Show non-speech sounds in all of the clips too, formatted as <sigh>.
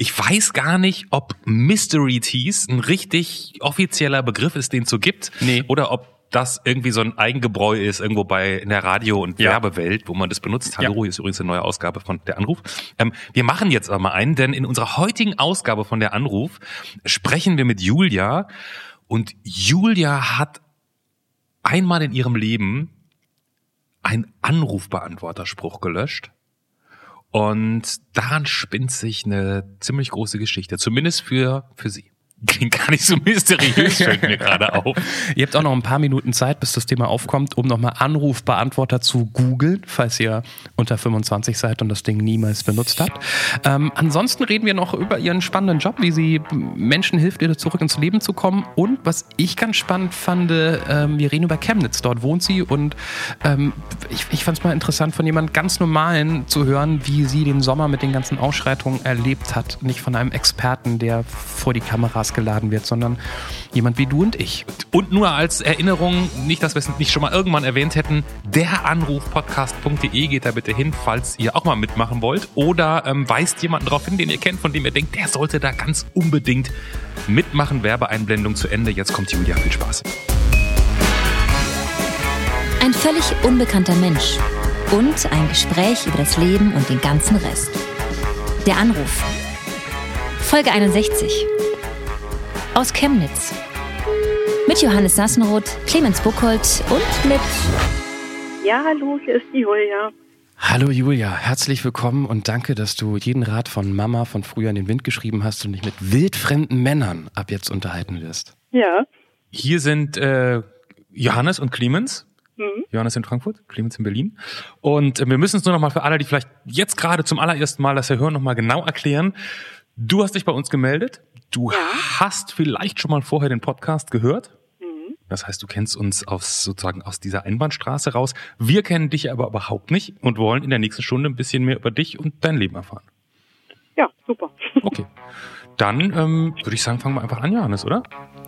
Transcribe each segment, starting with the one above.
Ich weiß gar nicht, ob Mystery Teas ein richtig offizieller Begriff ist, den es so gibt. Nee. Oder ob das irgendwie so ein Eigengebräu ist, irgendwo bei in der Radio- und Ja. Werbewelt, wo man das benutzt. Hallo, Ja. hier ist übrigens eine neue Ausgabe von der Anruf. Ähm, wir machen jetzt aber mal einen, denn in unserer heutigen Ausgabe von der Anruf sprechen wir mit Julia. Und Julia hat einmal in ihrem Leben einen Anrufbeantworterspruch gelöscht. Und daran spinnt sich eine ziemlich große Geschichte, zumindest für, für sie. Klingt gar nicht so mysteriös, <laughs> fällt mir gerade auf. Ihr habt auch noch ein paar Minuten Zeit, bis das Thema aufkommt, um nochmal Anrufbeantworter zu googeln, falls ihr unter 25 seid und das Ding niemals benutzt habt. Ähm, ansonsten reden wir noch über ihren spannenden Job, wie sie Menschen hilft, wieder zurück ins Leben zu kommen. Und was ich ganz spannend fand, ähm, wir reden über Chemnitz. Dort wohnt sie und ähm, ich, ich fand es mal interessant, von jemand ganz Normalen zu hören, wie sie den Sommer mit den ganzen Ausschreitungen erlebt hat. Nicht von einem Experten, der vor die Kameras geladen wird, sondern jemand wie du und ich. Und nur als Erinnerung, nicht, dass wir es nicht schon mal irgendwann erwähnt hätten, deranrufpodcast.de geht da bitte hin, falls ihr auch mal mitmachen wollt. Oder ähm, weist jemanden darauf hin, den ihr kennt, von dem ihr denkt, der sollte da ganz unbedingt mitmachen. Werbeeinblendung zu Ende. Jetzt kommt Julia. Viel Spaß. Ein völlig unbekannter Mensch und ein Gespräch über das Leben und den ganzen Rest. Der Anruf. Folge 61. Aus Chemnitz. Mit Johannes Sassenroth, Clemens Buchholz und mit Ja, hallo, hier ist die Julia. Hallo Julia, herzlich willkommen und danke, dass du jeden Rat von Mama von früher in den Wind geschrieben hast und dich mit wildfremden Männern ab jetzt unterhalten wirst. Ja. Hier sind äh, Johannes und Clemens. Mhm. Johannes in Frankfurt, Clemens in Berlin. Und äh, wir müssen es nur noch mal für alle, die vielleicht jetzt gerade zum allerersten Mal das hier hören, noch mal genau erklären. Du hast dich bei uns gemeldet. Du hast vielleicht schon mal vorher den Podcast gehört. Das heißt, du kennst uns aus sozusagen aus dieser Einbahnstraße raus. Wir kennen dich aber überhaupt nicht und wollen in der nächsten Stunde ein bisschen mehr über dich und dein Leben erfahren. Ja, super. <laughs> Okay. Dann ähm, würde ich sagen, fangen wir einfach an, Johannes, oder?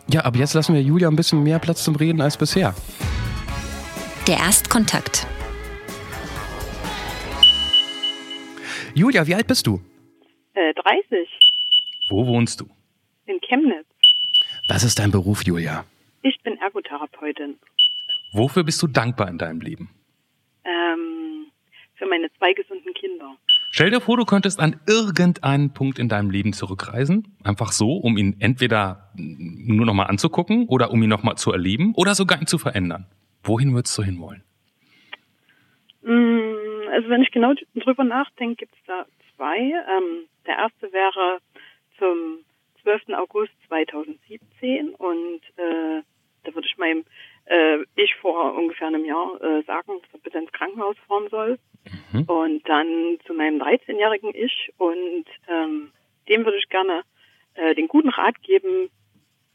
Ja, aber jetzt lassen wir Julia ein bisschen mehr Platz zum Reden als bisher. der Erstkontakt. Julia, wie alt bist du? Äh, 30 Wo wohnst du? in Chemnitz. Was ist dein Beruf, Julia? Ich bin Ergotherapeutin. Wofür bist du dankbar in deinem Leben? Ähm, für meine zwei gesunden Kinder. Stell dir vor, du könntest an irgendeinen Punkt in deinem Leben zurückreisen, einfach so, um ihn entweder nur nochmal anzugucken oder um ihn nochmal zu erleben oder sogar ihn zu verändern. Wohin würdest du hinwollen? Mm, Also wenn ich genau drüber nachdenke, gibt es da zwei. Ähm, der erste wäre zum 12. August 2017 und äh, da würde ich meinem äh, ich vor ungefähr einem Jahr äh, sagen, dass er bitte ins Krankenhaus fahren soll. Mhm. Und dann zu meinem 13-jährigen Ich und ähm, dem würde ich gerne äh, den guten Rat geben,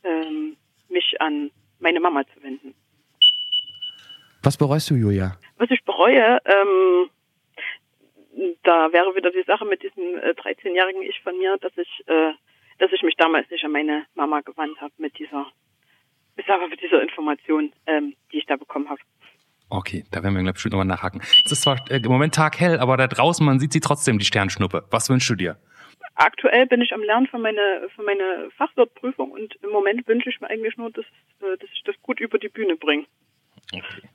ähm, mich an meine Mama zu wenden. Was bereust du, Julia? Was ich bereue, ähm, da wäre wieder die Sache mit diesem äh, 13-jährigen Ich von mir, dass ich, äh, dass ich mich damals nicht an meine Mama gewandt habe mit dieser, ich sage mit dieser Information, ähm, die ich da bekommen habe. Okay, da werden wir gleich bestimmt nochmal nachhaken. Es ist zwar äh, im Moment Tag hell, aber da draußen, man sieht sie trotzdem, die Sternschnuppe. Was wünschst du dir? Aktuell bin ich am Lernen für meine, für meine Fachwirtprüfung und im Moment wünsche ich mir eigentlich nur, dass, äh, dass ich das gut über die Bühne bringe. Okay.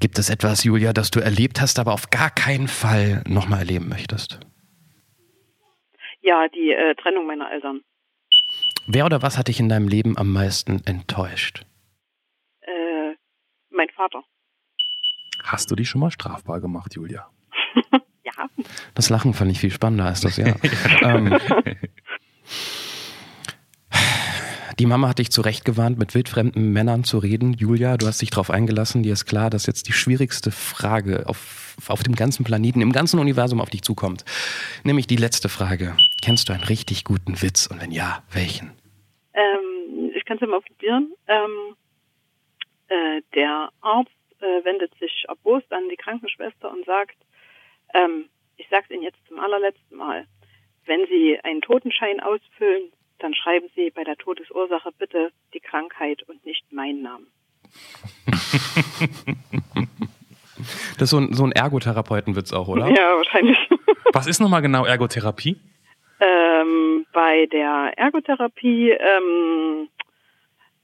Gibt es etwas, Julia, das du erlebt hast, aber auf gar keinen Fall nochmal erleben möchtest? Ja, die äh, Trennung meiner Eltern. Wer oder was hat dich in deinem Leben am meisten enttäuscht? Äh, mein Vater. Hast du dich schon mal strafbar gemacht, Julia? <laughs> Ja, Das Lachen fand ich viel spannender als das Ja. <laughs> ähm, <laughs> die Mama hat dich zurechtgewarnt, mit wildfremden Männern zu reden. Julia, du hast dich darauf eingelassen. Dir ist klar, dass jetzt die schwierigste Frage auf, auf dem ganzen Planeten, im ganzen Universum auf dich zukommt. Nämlich die letzte Frage. Kennst du einen richtig guten Witz? Und wenn ja, welchen? Ähm, ich kann es ja mal probieren. Ähm, äh, der Arzt äh, wendet sich erbost an die Krankenschwester und sagt, ähm, ich sage es Ihnen jetzt zum allerletzten Mal, wenn Sie einen Totenschein ausfüllen, dann schreiben Sie bei der Todesursache bitte die Krankheit und nicht meinen Namen. <laughs> Das ist so ein, so ein Ergotherapeutenwitz auch, oder? Ja, wahrscheinlich. <laughs> Was ist nochmal genau Ergotherapie? bei der Ergotherapie ähm,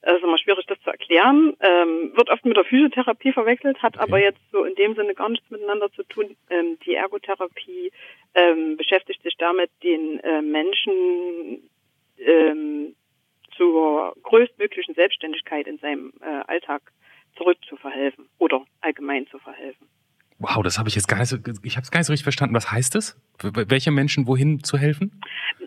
das ist immer schwierig, das zu erklären. Ähm, wird oft mit der Physiotherapie verwechselt, hat okay. aber jetzt so in dem Sinne gar nichts miteinander zu tun. Ähm, die Ergotherapie ähm, beschäftigt sich damit, den äh, Menschen ähm, zur größtmöglichen Selbstständigkeit in seinem äh, Alltag zurückzuverhelfen oder allgemein zu verhelfen. Wow, das habe ich jetzt gar nicht so, ich habe es gar nicht so richtig verstanden. Was heißt das? Welche Menschen wohin zu helfen?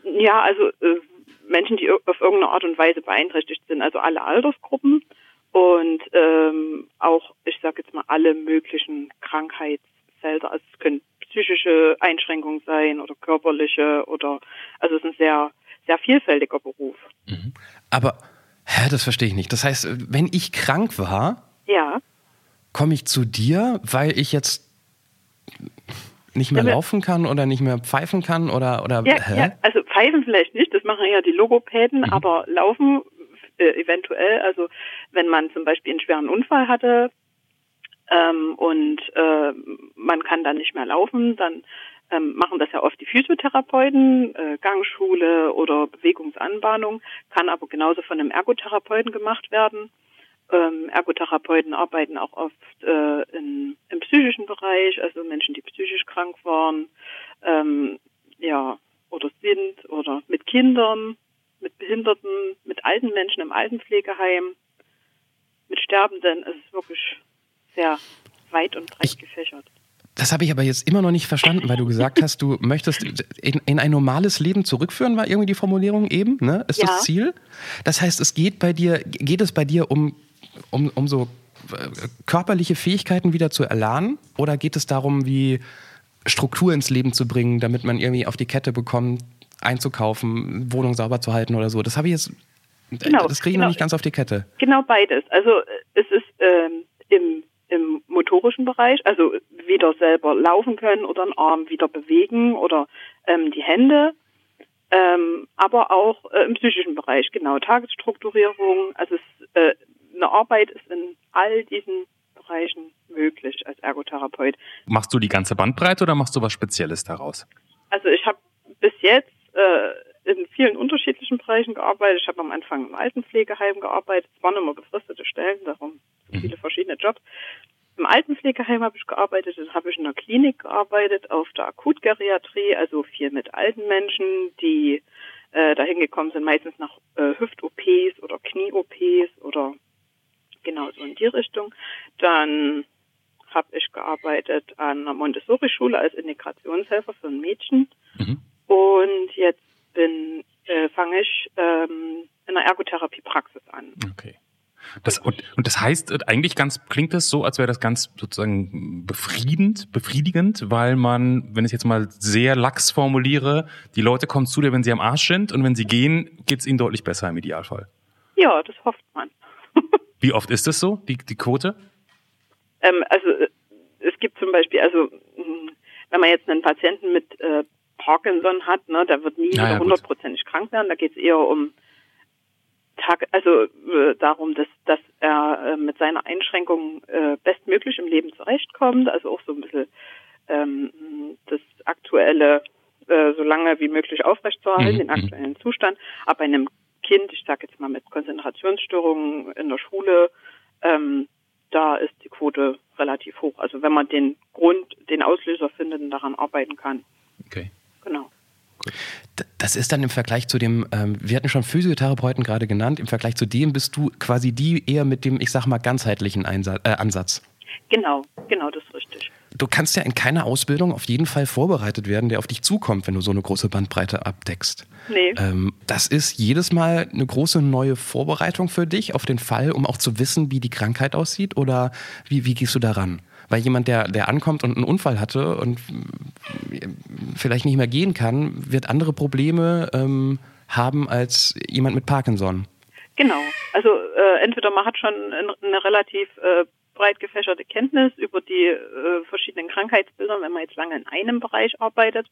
Ja, also äh, Menschen, die auf irgendeine Art und Weise beeinträchtigt sind, also alle Altersgruppen und ähm, auch, ich sage jetzt mal, alle möglichen Krankheitsfelder. Also es können psychische Einschränkungen sein oder körperliche oder also es ist ein sehr, sehr vielfältiger Beruf. Mhm. Aber hä, das verstehe ich nicht. Das heißt, wenn ich krank war, ja. komme ich zu dir, weil ich jetzt nicht mehr ja, laufen kann oder nicht mehr pfeifen kann oder oder ja, ja, also pfeifen vielleicht nicht, das machen ja die Logopäden, mhm. aber laufen äh, eventuell, also wenn man zum Beispiel einen schweren Unfall hatte ähm, und äh, man kann dann nicht mehr laufen, dann ähm, machen das ja oft die Physiotherapeuten, äh, Gangschule oder Bewegungsanbahnung, kann aber genauso von einem Ergotherapeuten gemacht werden. Ähm, Ergotherapeuten arbeiten auch oft äh, in, im psychischen Bereich, also Menschen, die psychisch krank waren, ähm, ja, oder sind, oder mit Kindern, mit Behinderten, mit alten Menschen im Altenpflegeheim, mit Sterbenden. Es ist wirklich sehr weit und breit ich, gefächert. Das habe ich aber jetzt immer noch nicht verstanden, weil du gesagt hast, du möchtest in, in, ein normales Leben zurückführen, war irgendwie die Formulierung eben, ne? Ist ja. das Ziel? Das heißt, es geht bei dir, geht es bei dir um um, um so äh, körperliche Fähigkeiten wieder zu erlernen? Oder geht es darum, wie Struktur ins Leben zu bringen, damit man irgendwie auf die Kette bekommt, einzukaufen, Wohnung sauber zu halten oder so? Das habe ich jetzt, genau, das kriege ich genau, noch nicht ganz auf die Kette. Genau beides. Also es ist ähm, im, im motorischen Bereich, also wieder selber laufen können oder einen Arm wieder bewegen oder ähm, die Hände. Ähm, aber auch äh, im psychischen Bereich, genau, Tagesstrukturierung, also es, äh, eine Arbeit ist in all diesen Bereichen möglich als Ergotherapeut. Machst du die ganze Bandbreite oder machst du was Spezielles daraus? Also ich habe bis jetzt äh, in vielen unterschiedlichen Bereichen gearbeitet. Ich habe am Anfang im Altenpflegeheim gearbeitet. Es waren immer befristete Stellen, darum mhm. viele verschiedene Jobs. Im Altenpflegeheim habe ich gearbeitet, dann habe ich in der Klinik gearbeitet, auf der Akutgeriatrie, also viel mit alten Menschen, die äh, dahin gekommen sind, meistens nach äh, Hüft-OPs oder Knie-OPs oder genau so in die Richtung. Dann habe ich gearbeitet an einer Montessori-Schule als Integrationshelfer für ein Mädchen. Mhm. Und jetzt bin, äh, fange ich ähm, in einer Ergotherapie-Praxis an. Okay. Das, und, und das heißt, äh, eigentlich ganz klingt das so, als wäre das ganz sozusagen befriedend, befriedigend, weil man, wenn ich jetzt mal sehr lax formuliere, die Leute kommen zu dir, wenn sie am Arsch sind und wenn sie gehen, geht es ihnen deutlich besser im Idealfall. Ja, das hofft man. <laughs> Wie oft ist das so, die, die Quote? Ähm, also es gibt zum Beispiel, also hm, wenn man jetzt einen Patienten mit äh, Parkinson hat, ne, der wird nie ja, hundertprozentig krank werden. Da geht es eher um Tag, also äh, darum, dass, dass er äh, mit seiner Einschränkung äh, bestmöglich im Leben zurechtkommt. Also auch so ein bisschen ähm, das aktuelle äh, so lange wie möglich aufrechtzuerhalten, mhm. den mhm. aktuellen Zustand. Aber bei einem Kind, ich sage jetzt mal mit Konzentrationsstörungen in der Schule, ähm, da ist die Quote relativ hoch. Also wenn man den Grund, den Auslöser findet und daran arbeiten kann. Okay. Genau. Das ist dann im Vergleich zu dem, ähm, wir hatten schon Physiotherapeuten gerade genannt, im Vergleich zu dem bist du quasi die eher mit dem, ich sag mal, ganzheitlichen Einsatz, äh, Ansatz. Genau, genau, das ist richtig. Du kannst ja in keiner Ausbildung auf jeden Fall vorbereitet werden, der auf dich zukommt, wenn du so eine große Bandbreite abdeckst. Nee. Ähm, das ist jedes Mal eine große neue Vorbereitung für dich auf den Fall, um auch zu wissen, wie die Krankheit aussieht? Oder wie, wie gehst du daran? Weil jemand, der, der ankommt und einen Unfall hatte und vielleicht nicht mehr gehen kann, wird andere Probleme ähm, haben als jemand mit Parkinson. Genau. Also äh, entweder man hat schon eine relativ äh, breit gefächerte Kenntnis über die äh, verschiedenen Krankheitsbilder, wenn man jetzt lange in einem Bereich arbeitet.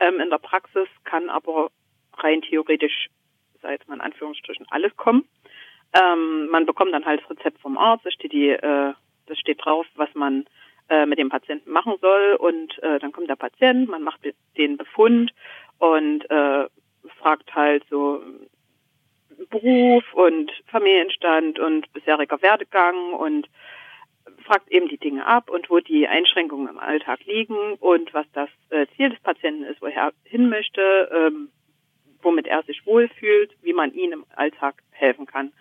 Ähm, in der Praxis kann aber rein theoretisch, sei jetzt mal in Anführungsstrichen, alles kommen. Ähm, man bekommt dann halt das Rezept vom Arzt, da steht die, äh, das steht drauf, was man äh, mit dem Patienten machen soll. Und äh, dann kommt der Patient, man macht den Befund und äh, fragt halt so Beruf und Familienstand und bisheriger Werdegang und fragt eben die Dinge ab und wo die Einschränkungen im Alltag liegen und was das äh, Ziel des Patienten ist, woher er hin möchte, ähm, womit er sich wohlfühlt, wie man ihm im Alltag helfen kann.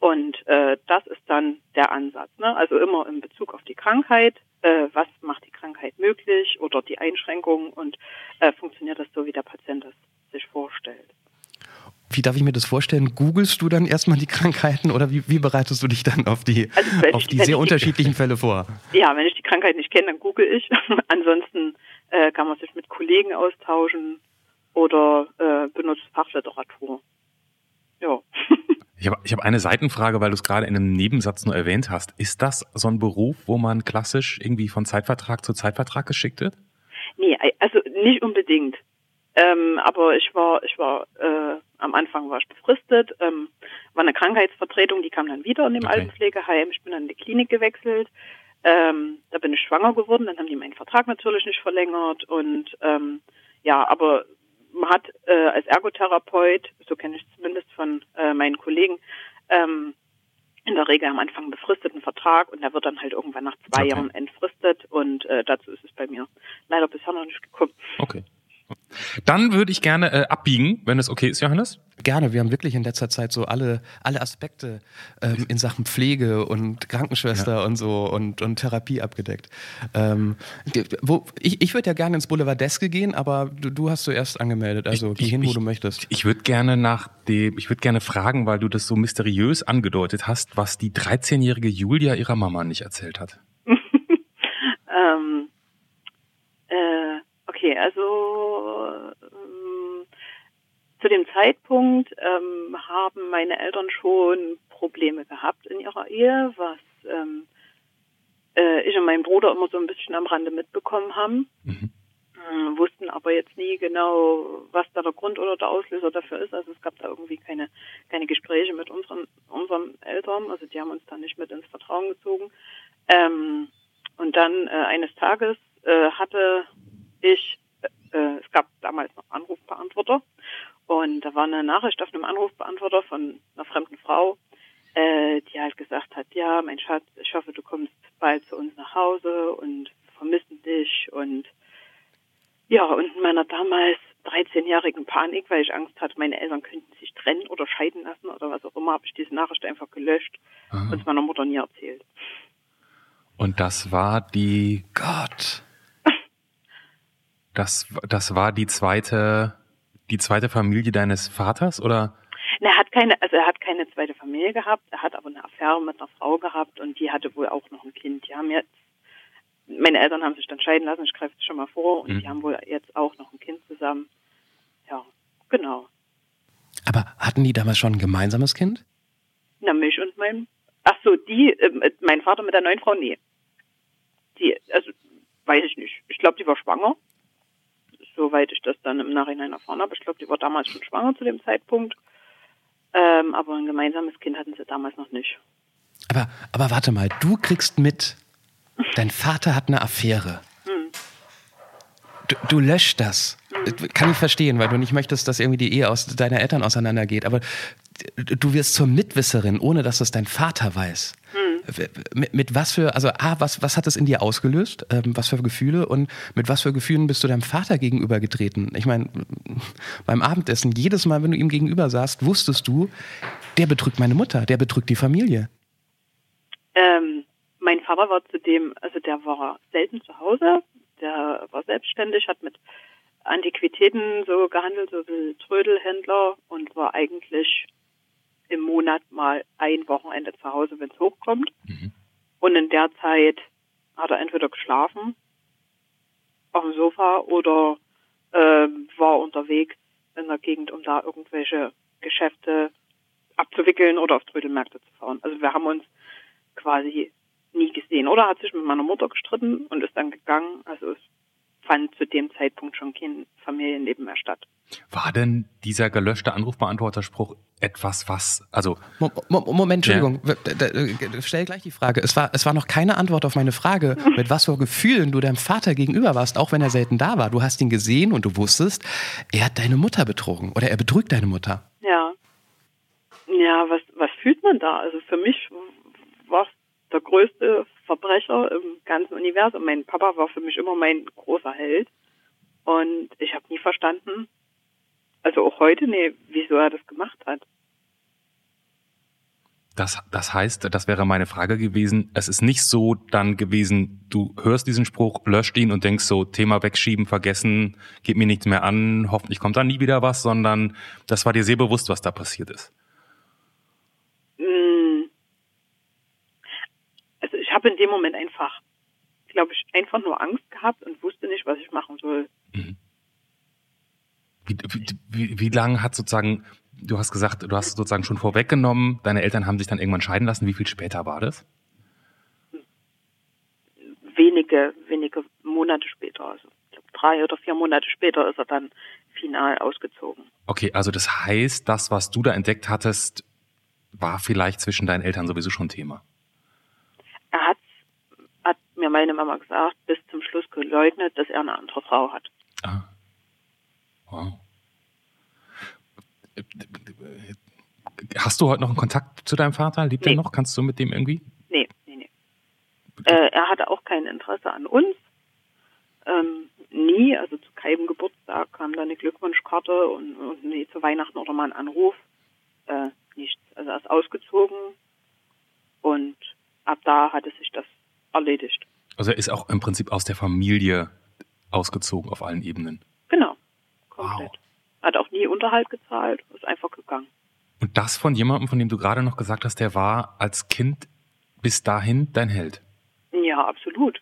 Und äh, das ist dann der Ansatz. Ne? Also immer in Bezug auf die Krankheit, äh, was macht die Krankheit möglich oder die Einschränkungen und äh, funktioniert das so, wie der Patient es sich vorstellt. Wie darf ich mir das vorstellen? Googlest du dann erstmal die Krankheiten oder wie, wie bereitest du dich dann auf die, also auf die sehr unterschiedlichen Fälle vor? Ja, wenn ich die Krankheit nicht kenne, dann google ich. <laughs> Ansonsten äh, kann man sich mit Kollegen austauschen oder äh, benutzt Fachliteratur. Ja. Ich habe ich hab eine Seitenfrage, weil du es gerade in einem Nebensatz nur erwähnt hast. Ist das so ein Beruf, wo man klassisch irgendwie von Zeitvertrag zu Zeitvertrag geschickt wird? Nee, also nicht unbedingt. Ähm, aber ich war, ich war, äh, am Anfang war ich befristet, ähm, war eine Krankheitsvertretung, die kam dann wieder in dem okay. Altenpflegeheim. Ich bin dann in die Klinik gewechselt. Ähm, da bin ich schwanger geworden, dann haben die meinen Vertrag natürlich nicht verlängert und ähm, ja, aber man hat äh, als Ergotherapeut, so kenne ich zumindest von äh, meinen Kollegen, ähm, in der Regel am Anfang einen befristeten Vertrag und der wird dann halt irgendwann nach zwei okay. Jahren entfristet und äh, dazu ist es bei mir leider bisher noch nicht gekommen. Okay. Dann würde ich gerne äh, abbiegen, wenn es okay ist, Johannes. Gerne. Wir haben wirklich in letzter Zeit so alle, alle Aspekte ähm, in Sachen Pflege und Krankenschwester ja. und so und, und Therapie abgedeckt. Ähm, wo, ich ich würde ja gerne ins Boulevardeske gehen, aber du, du hast zuerst angemeldet. Also ich, geh hin, wo ich, du möchtest. Ich würde gerne nach dem, ich würde gerne fragen, weil du das so mysteriös angedeutet hast, was die 13-jährige Julia ihrer Mama nicht erzählt hat. <laughs> ähm, äh, okay, also zu dem Zeitpunkt ähm, haben meine Eltern schon Probleme gehabt in ihrer Ehe, was ähm, äh, ich und mein Bruder immer so ein bisschen am Rande mitbekommen haben. Mhm. Äh, wussten aber jetzt nie genau, was da der Grund oder der Auslöser dafür ist. Also es gab da irgendwie keine, keine Gespräche mit unseren, unseren Eltern. Also die haben uns da nicht mit ins Vertrauen gezogen. Ähm, und dann äh, eines Tages äh, hatte ich, äh, es gab damals noch Anrufbeantworter und da war eine Nachricht auf einem Anrufbeantworter von einer fremden Frau, äh, die halt gesagt hat, ja, mein Schatz, ich hoffe, du kommst bald zu uns nach Hause und vermissen dich und ja, und in meiner damals 13-jährigen Panik, weil ich Angst hatte, meine Eltern könnten sich trennen oder scheiden lassen oder was auch immer, habe ich diese Nachricht einfach gelöscht Aha. und es meiner Mutter nie erzählt. Und das war die Gott. <laughs> Das, das war die zweite die zweite Familie deines Vaters oder? er hat keine, also er hat keine zweite Familie gehabt, er hat aber eine Affäre mit einer Frau gehabt und die hatte wohl auch noch ein Kind. Die haben jetzt, meine Eltern haben sich dann scheiden lassen, ich greife es schon mal vor, und mhm. die haben wohl jetzt auch noch ein Kind zusammen. Ja, genau. Aber hatten die damals schon ein gemeinsames Kind? Na, mich und mein, ach so, die, äh, mein Vater mit der neuen Frau, nee. Die, also, weiß ich nicht. Ich glaube, die war schwanger soweit ich das dann im Nachhinein erfahren habe. Ich glaube, die war damals schon schwanger zu dem Zeitpunkt. Ähm, aber ein gemeinsames Kind hatten sie damals noch nicht. Aber, aber warte mal, du kriegst mit, <laughs> dein Vater hat eine Affäre. Hm. Du, du löscht das. Hm. Kann ich verstehen, weil du nicht möchtest, dass irgendwie die Ehe aus deiner Eltern auseinandergeht. Aber du wirst zur Mitwisserin, ohne dass es dein Vater weiß. Mit, mit, was für, also A, was, was hat das in dir ausgelöst? Ähm, was für Gefühle? Und mit was für Gefühlen bist du deinem Vater gegenüber getreten? Ich meine, beim Abendessen, jedes Mal, wenn du ihm gegenüber saßt, wusstest du, der betrügt meine Mutter, der betrügt die Familie. Ähm, mein Vater war zudem, also der war selten zu Hause, der war selbstständig, hat mit Antiquitäten so gehandelt, so wie Trödelhändler und war eigentlich im Monat mal ein Wochenende zu Hause, wenn es hochkommt. Mhm. Und in der Zeit hat er entweder geschlafen auf dem Sofa oder äh, war unterwegs in der Gegend, um da irgendwelche Geschäfte abzuwickeln oder auf Trödelmärkte zu fahren. Also wir haben uns quasi nie gesehen. Oder hat sich mit meiner Mutter gestritten und ist dann gegangen. Also es fand zu dem Zeitpunkt schon kein Familienleben mehr statt. War denn dieser gelöschte Anrufbeantworterspruch etwas, was, also. Mo Mo Moment, Entschuldigung, ja. stell gleich die Frage. Es war, es war noch keine Antwort auf meine Frage, <laughs> mit was für Gefühlen du deinem Vater gegenüber warst, auch wenn er selten da war. Du hast ihn gesehen und du wusstest, er hat deine Mutter betrogen oder er betrügt deine Mutter. Ja. Ja, was, was fühlt man da? Also für mich war es der größte Verbrecher im ganzen Universum. Mein Papa war für mich immer mein großer Held. Und ich habe nie verstanden, also auch heute, nee, wieso er das gemacht hat. Das, das heißt, das wäre meine Frage gewesen. Es ist nicht so dann gewesen, du hörst diesen Spruch, löscht ihn und denkst so, Thema wegschieben, vergessen, geht mir nichts mehr an, hoffentlich kommt da nie wieder was, sondern das war dir sehr bewusst, was da passiert ist. Hm. Also ich habe in dem Moment einfach, glaube ich, einfach nur Angst gehabt und wusste nicht, was ich machen soll. Mhm. Wie, wie, wie lange hat sozusagen, du hast gesagt, du hast sozusagen schon vorweggenommen, deine Eltern haben sich dann irgendwann scheiden lassen. Wie viel später war das? Wenige, wenige Monate später, also drei oder vier Monate später ist er dann final ausgezogen. Okay, also das heißt, das, was du da entdeckt hattest, war vielleicht zwischen deinen Eltern sowieso schon Thema. Er hat, hat mir meine Mama gesagt, bis zum Schluss geleugnet, dass er eine andere Frau hat. Ah. Wow. Hast du heute noch einen Kontakt zu deinem Vater? Lebt nee. er noch? Kannst du mit dem irgendwie? Nee, nee, nee. Äh, er hatte auch kein Interesse an uns. Ähm, nie, also zu keinem Geburtstag kam da eine Glückwunschkarte und, und nee, zu Weihnachten oder mal ein Anruf. Äh, nichts. Also er ist ausgezogen und ab da hatte sich das erledigt. Also er ist auch im Prinzip aus der Familie ausgezogen auf allen Ebenen. Genau komplett. Wow. Hat auch nie Unterhalt gezahlt, ist einfach gegangen. Und das von jemandem, von dem du gerade noch gesagt hast, der war als Kind bis dahin dein Held? Ja, absolut.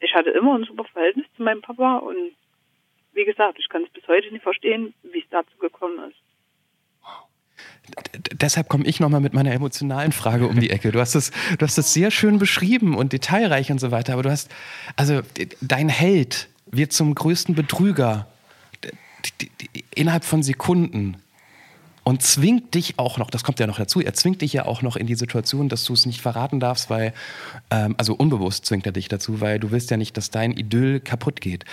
Ich hatte immer ein super Verhältnis zu meinem Papa und wie gesagt, ich kann es bis heute nicht verstehen, wie es dazu gekommen ist. Deshalb komme ich nochmal mit meiner emotionalen Frage um die Ecke. Du hast es, du hast es sehr schön beschrieben und detailreich und so weiter, aber du hast, also dein Held wird zum größten Betrüger innerhalb von Sekunden und zwingt dich auch noch, das kommt ja noch dazu, er zwingt dich ja auch noch in die Situation, dass du es nicht verraten darfst, weil, ähm, also unbewusst zwingt er dich dazu, weil du willst ja nicht, dass dein Idyll kaputt geht.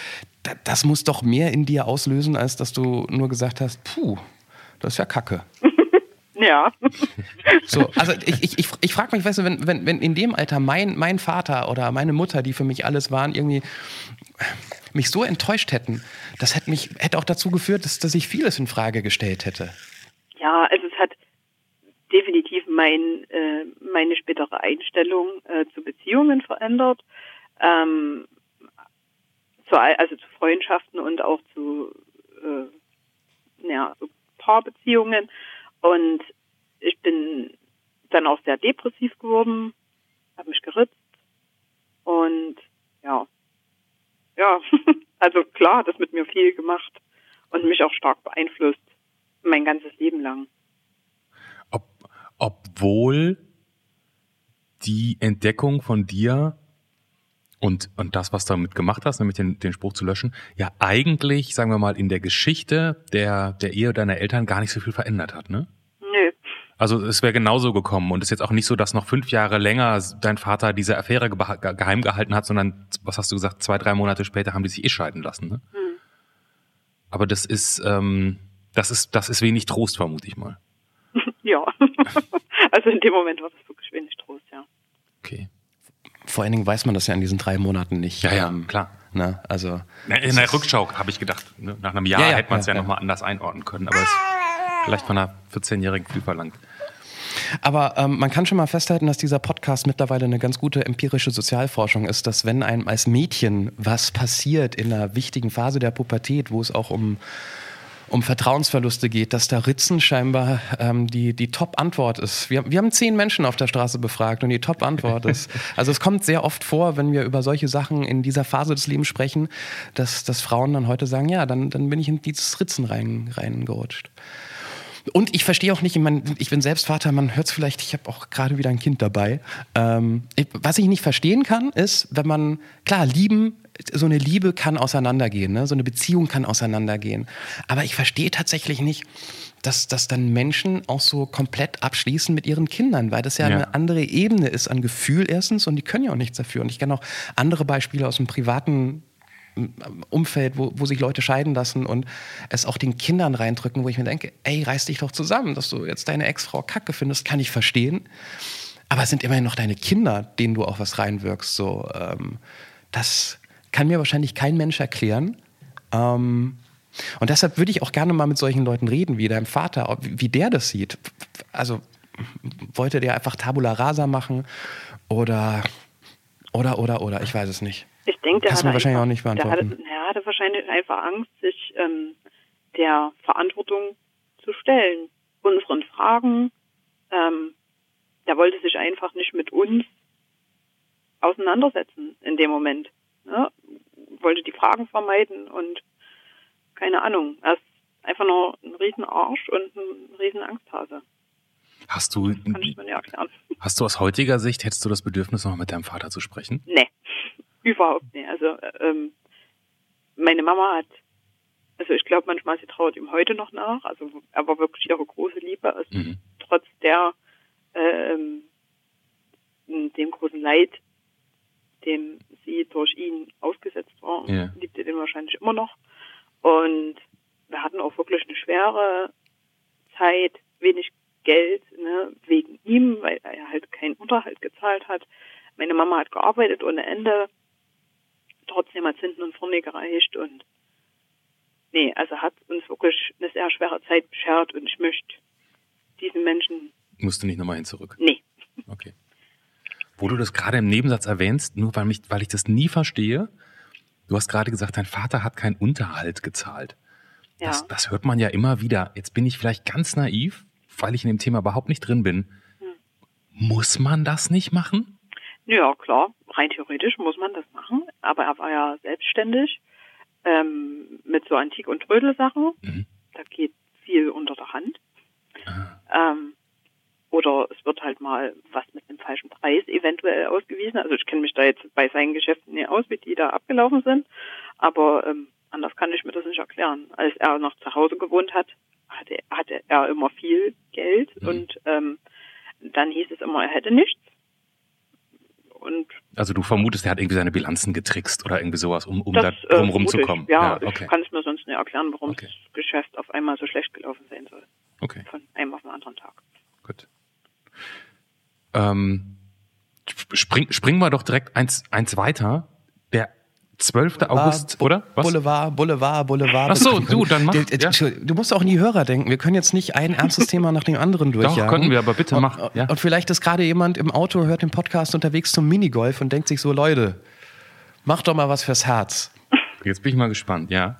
Da, das muss doch mehr in dir auslösen, als dass du nur gesagt hast, puh, das ist ja Kacke. Ja. So, also ich, ich, ich, ich frage mich, weißt du, wenn, wenn, wenn in dem Alter mein, mein Vater oder meine Mutter, die für mich alles waren, irgendwie mich so enttäuscht hätten, das hätte mich hätte auch dazu geführt, dass, dass ich vieles in Frage gestellt hätte. Ja, also es hat definitiv mein, äh, meine spätere Einstellung äh, zu Beziehungen verändert. Ähm, zu, also zu Freundschaften und auch zu äh, ja, Paarbeziehungen. Und ich bin dann auch sehr depressiv geworden, habe mich geritzt und ja, ja, <laughs> also klar hat das mit mir viel gemacht und mich auch stark beeinflusst, mein ganzes Leben lang. Ob, obwohl die Entdeckung von dir und, und das, was du damit gemacht hast, nämlich den, den Spruch zu löschen, ja eigentlich, sagen wir mal, in der Geschichte der, der Ehe deiner Eltern gar nicht so viel verändert hat, ne? Also es wäre genauso gekommen und es ist jetzt auch nicht so, dass noch fünf Jahre länger dein Vater diese Affäre geheim gehalten hat, sondern, was hast du gesagt, zwei, drei Monate später haben die sich eh scheiden lassen. Ne? Hm. Aber das ist, ähm, das ist, das ist wenig Trost, vermute ich mal. <laughs> Ja, <laughs> also in dem Moment war das wirklich wenig Trost, ja. Vor allen Dingen weiß man das ja in diesen drei Monaten nicht. Ja, ja, ähm, klar. Ne? Also, in der Rückschau habe ich gedacht, ne? nach einem Jahr ja, ja, hätte man es ja, ja, ja. nochmal anders einordnen können, aber es ist vielleicht von einer 14-Jährigen viel verlangt. Aber ähm, man kann schon mal festhalten, dass dieser Podcast mittlerweile eine ganz gute empirische Sozialforschung ist, dass wenn einem als Mädchen was passiert in einer wichtigen Phase der Pubertät, wo es auch um um Vertrauensverluste geht, dass da Ritzen scheinbar ähm, die, die Top-Antwort ist. Wir, wir haben zehn Menschen auf der Straße befragt und die Top-Antwort ist. <laughs> Also es kommt sehr oft vor, wenn wir über solche Sachen in dieser Phase des Lebens sprechen, dass, dass Frauen dann heute sagen, ja, dann, dann bin ich in dieses Ritzen rein, reingerutscht. Und ich verstehe auch nicht, ich, mein, ich bin selbst Vater, man hört es vielleicht, ich habe auch gerade wieder ein Kind dabei. Ähm, ich, was ich nicht verstehen kann, ist, wenn man, klar, lieben, so eine Liebe kann auseinandergehen, ne? so eine Beziehung kann auseinandergehen. Aber ich verstehe tatsächlich nicht, dass, dass dann Menschen auch so komplett abschließen mit ihren Kindern, weil das ja, Ja. eine andere Ebene ist an Gefühl erstens und die können ja auch nichts dafür. Und ich kenne auch andere Beispiele aus dem privaten Umfeld, wo, wo sich Leute scheiden lassen und es auch den Kindern reindrücken, wo ich mir denke, ey, reiß dich doch zusammen, dass du jetzt deine Ex-Frau kacke findest, kann ich verstehen. Aber es sind immerhin noch deine Kinder, denen du auch was reinwirkst. So, ähm, das kann mir wahrscheinlich kein Mensch erklären. Ähm, und deshalb würde ich auch gerne mal mit solchen Leuten reden, wie deinem Vater, wie der das sieht. Also wollte der einfach Tabula Rasa machen oder oder oder oder ich weiß es nicht. Ich denke, der Kannst du hatte mir wahrscheinlich einfach, auch nicht Der beantworten. hatte, er hatte wahrscheinlich einfach Angst, sich ähm, der Verantwortung zu stellen. Unseren Fragen. Ähm, der wollte sich einfach nicht mit uns auseinandersetzen in dem Moment. Ne? Wollte die Fragen vermeiden und keine Ahnung. Er ist einfach nur ein riesen Arsch und ein riesen Angsthase. Hast du, Kann ich mir nicht erklären. hast du aus heutiger Sicht, hättest du das Bedürfnis, noch mit deinem Vater zu sprechen? Nee, überhaupt nicht. Also ähm, meine Mama hat, also ich glaube manchmal, sie trauert ihm heute noch nach. Also er war wirklich ihre große Liebe. Also Mhm. trotz der ähm, dem großen Leid, dem sie durch ihn ausgesetzt war, Ja. liebt sie den wahrscheinlich immer noch. Und wir hatten auch wirklich eine schwere Zeit, wenig Geld, ne, wegen ihm, weil er halt keinen Unterhalt gezahlt hat. Meine Mama hat gearbeitet ohne Ende. Trotzdem hat es hinten und vorne gereicht und nee, also hat uns wirklich eine sehr schwere Zeit beschert und ich möchte diesen Menschen, Musst du nicht nochmal hin zurück. nee, Okay. Wo du das gerade im Nebensatz erwähnst, nur weil, mich, weil ich das nie verstehe, du hast gerade gesagt, dein Vater hat keinen Unterhalt gezahlt. ja. Das, das hört man ja immer wieder. Jetzt bin ich vielleicht ganz naiv, weil ich in dem Thema überhaupt nicht drin bin. Hm. Muss man das nicht machen? Ja, klar, rein theoretisch muss man das machen, aber er war ja selbstständig ähm, mit so Antik- und Trödelsachen. Mhm. Da geht viel unter der Hand. Ah. Ähm, oder es wird halt mal was mit einem falschen Preis eventuell ausgewiesen. Also ich kenne mich da jetzt bei seinen Geschäften nicht aus, wie die da abgelaufen sind. Aber ähm, anders kann ich mir das nicht erklären. Als er noch zu Hause gewohnt hat, hatte, hatte er immer viel Geld Mhm. und ähm, dann hieß es immer, er hätte nichts. Und Also du vermutest, er hat irgendwie seine Bilanzen getrickst oder irgendwie sowas, um, um das da äh, drumherum zu vermute ich. kommen. Ja, okay. ich kann es mir sonst nicht erklären, warum Okay. das Geschäft auf einmal so schlecht gelaufen sein soll. okay, Von einem auf den anderen Tag. gut. Ähm, spring, springen wir doch direkt eins, eins weiter. Der 12. August, Bu- oder? Was? Boulevard, Boulevard, Boulevard. Ach so, du, dann mach, Du, du, musst auch an die Hörer denken. Wir können jetzt nicht ein ernstes Thema nach dem anderen durchjagen. könnten wir, aber bitte mach, ja. Und vielleicht ist gerade jemand im Auto, hört den Podcast unterwegs zum Minigolf und denkt sich so, Leute, mach doch mal was fürs Herz. Jetzt bin ich mal gespannt, ja.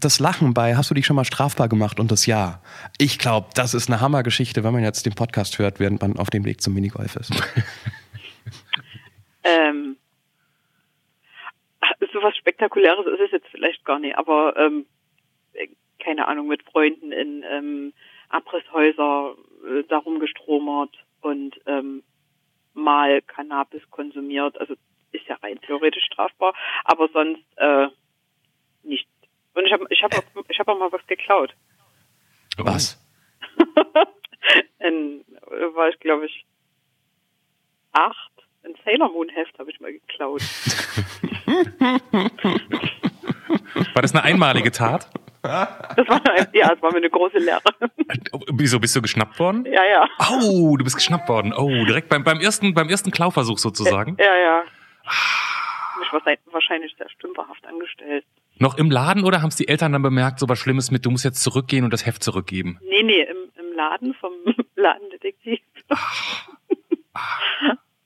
Das Lachen bei Hast du dich schon mal strafbar gemacht und das Ja. Ich glaube, das ist eine Hammergeschichte, wenn man jetzt den Podcast hört, während man auf dem Weg zum Minigolf ist. <laughs> Ähm, so was Spektakuläres ist es jetzt vielleicht gar nicht, aber ähm, äh, keine Ahnung, mit Freunden in ähm, Abrisshäuser äh, darum gestromert und ähm, mal Cannabis konsumiert. Also ist ja rein theoretisch strafbar, aber sonst äh. Und ich habe ich hab auch, ich hab auch mal was geklaut. Was? <laughs> in, äh, war ich, glaube ich, acht. Ein Sailor Moon Heft habe ich mal geklaut. <laughs> War das eine einmalige Tat? Das war, ein, ja, das war mir eine große Lehre. Wieso bist du geschnappt worden? ja, ja. Oh, du bist geschnappt worden. Oh, direkt beim, beim ersten, beim ersten Klauversuch sozusagen. Ja, ja. Mich wahrscheinlich- wahrscheinlich sehr stümperhaft angestellt. Noch im Laden oder haben es die Eltern dann bemerkt, so was Schlimmes mit, du musst jetzt zurückgehen und das Heft zurückgeben? Nee, nee, im, im Laden vom <laughs> Ladendetektiv.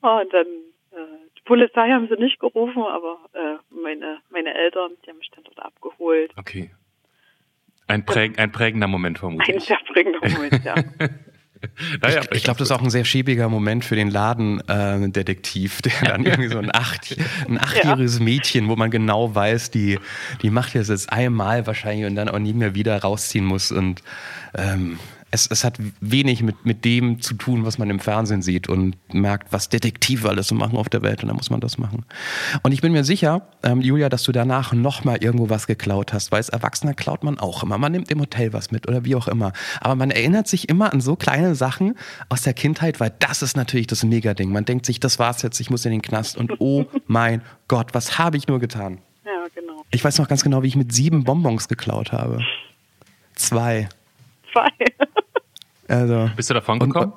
Oh, <laughs> und dann, äh, die Polizei haben sie nicht gerufen, aber äh, meine, meine Eltern, die haben mich dann dort abgeholt. Okay. Ein, präg, ein prägender Moment Ein vermutlich. sehr prägender Moment, ja. <laughs> Naja, ich ich glaube, das ist auch ein sehr schäbiger Moment für den Ladendetektiv, äh, der <laughs> dann irgendwie so ein, acht, ein achtjähriges Mädchen, wo man genau weiß, die, die macht das jetzt einmal wahrscheinlich und dann auch nie mehr wieder rausziehen muss. Und ähm, es, es hat wenig mit, mit dem zu tun, was man im Fernsehen sieht und merkt, was Detektive alles so machen auf der Welt und dann muss man das machen. Und ich bin mir sicher, ähm, Julia, dass du danach nochmal irgendwo was geklaut hast, weil als Erwachsener klaut man auch immer. Man nimmt im Hotel was mit oder wie auch immer. Aber man erinnert sich immer an so kleine Sachen aus der Kindheit, weil das ist natürlich das Mega-Ding. Man denkt sich, das war's jetzt, ich muss in den Knast und oh <laughs> mein Gott, was habe ich nur getan? Ja, genau. Ich weiß noch ganz genau, wie ich mit sieben Bonbons geklaut habe. Zwei. Zwei. Also, Bist du davon gekommen?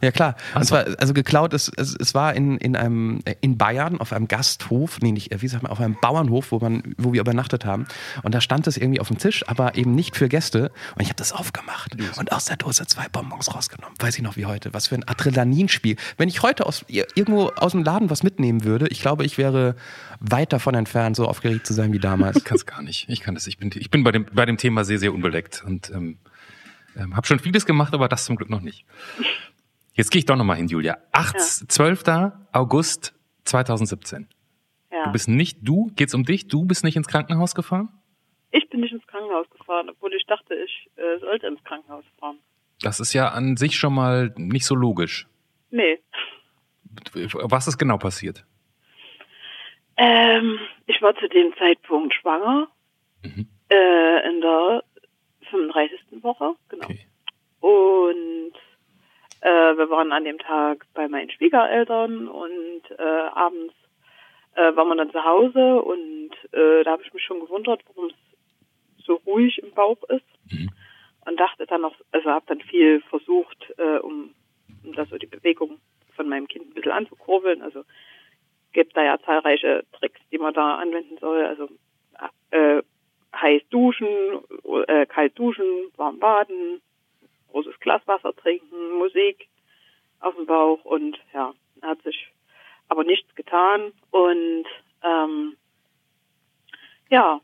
ja klar. Und so. zwar, also geklaut ist, es, es war in, in einem in Bayern auf einem Gasthof, nee, nicht, wie sagt man, auf einem Bauernhof, wo man, wo wir übernachtet haben. Und da stand es irgendwie auf dem Tisch, aber eben nicht für Gäste. Und ich habe das aufgemacht und aus der Dose zwei Bonbons rausgenommen. Weiß ich noch wie heute. Was für ein Adrenalinspiel. Wenn ich heute aus irgendwo aus dem Laden was mitnehmen würde, ich glaube, ich wäre weit davon entfernt, so aufgeregt zu sein wie damals. Ich kann es gar nicht. Ich kann das. Ich bin, ich bin bei dem, bei dem Thema sehr, sehr unbeleckt und ähm, ähm, habe schon vieles gemacht, aber das zum Glück noch nicht. Jetzt gehe ich doch nochmal hin, Julia. 8, Ja. 12. August 2017. Ja. Du bist nicht, du, geht's um dich, du bist nicht ins Krankenhaus gefahren? Ich bin nicht ins Krankenhaus gefahren, obwohl ich dachte, ich äh, sollte ins Krankenhaus fahren. Das ist ja an sich schon mal nicht so logisch. Nee. Was ist genau passiert? Ähm, ich war zu dem Zeitpunkt schwanger. Mhm. Äh, in der 35. Woche, genau. Okay. Und äh, wir waren an dem Tag bei meinen Schwiegereltern und äh, abends äh, waren wir dann zu Hause und äh, da habe ich mich schon gewundert, warum es so ruhig im Bauch ist. Mhm. Und dachte dann noch, also habe dann viel versucht, äh, um, um da so die Bewegung von meinem Kind ein bisschen anzukurbeln. Also gibt da ja zahlreiche Tricks, die man da anwenden soll. Also äh, heiß duschen, äh, kalt duschen, warm baden, großes Glas Wasser trinken, Musik auf dem Bauch und ja, hat sich aber nichts getan und ähm, ja,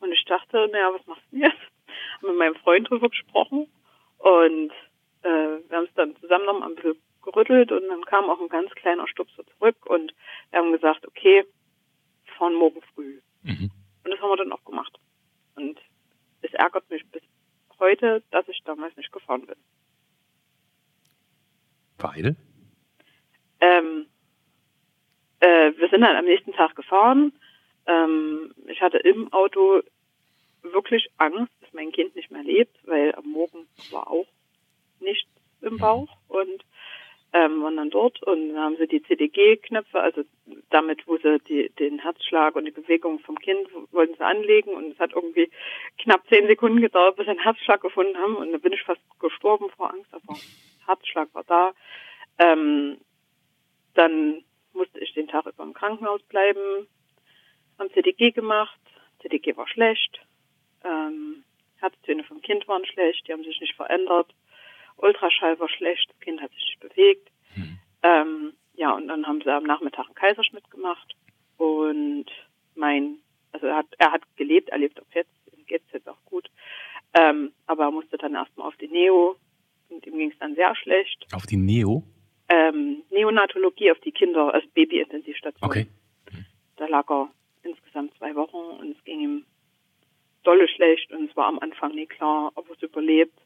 und ich dachte, naja, was machst du jetzt? Hab mit meinem Freund drüber gesprochen und äh, wir haben es dann zusammen noch mal ein bisschen gerüttelt und dann kam auch ein ganz kleiner Stupser zurück und wir haben gesagt, okay, fahren morgen früh. Mhm. Und das haben wir dann auch gemacht. Und es ärgert mich bis heute, dass ich damals nicht gefahren bin. Weil? Ähm, äh, wir sind dann am nächsten Tag gefahren. Ähm, ich hatte im Auto wirklich Angst, dass mein Kind nicht mehr lebt, weil am Morgen war auch nichts im Bauch und ähm, waren dann dort und dann haben sie die CDG-Knöpfe, also damit, wo sie die, den Herzschlag und die Bewegung vom Kind wollten sie anlegen und es hat irgendwie knapp zehn Sekunden gedauert, bis sie einen Herzschlag gefunden haben und da bin ich fast gestorben vor Angst, aber Herzschlag war da. Ähm, dann musste ich den Tag über im Krankenhaus bleiben, haben CDG gemacht, CDG war schlecht, ähm, Herztöne vom Kind waren schlecht, die haben sich nicht verändert, Ultraschall war schlecht, das Kind hat sich nicht bewegt. Ähm, ja, und dann haben sie am Nachmittag einen Kaiserschnitt gemacht und mein, also er hat, er hat gelebt, er lebt auch jetzt, ihm geht's jetzt auch gut, ähm, aber er musste dann erstmal auf die Neo und ihm ging's dann sehr schlecht. Auf die Neo? Ähm, Neonatologie auf die Kinder, also Babyintensivstation. Okay. Da lag er insgesamt zwei Wochen und es ging ihm dolle schlecht und es war am Anfang nie klar, ob er es überlebt.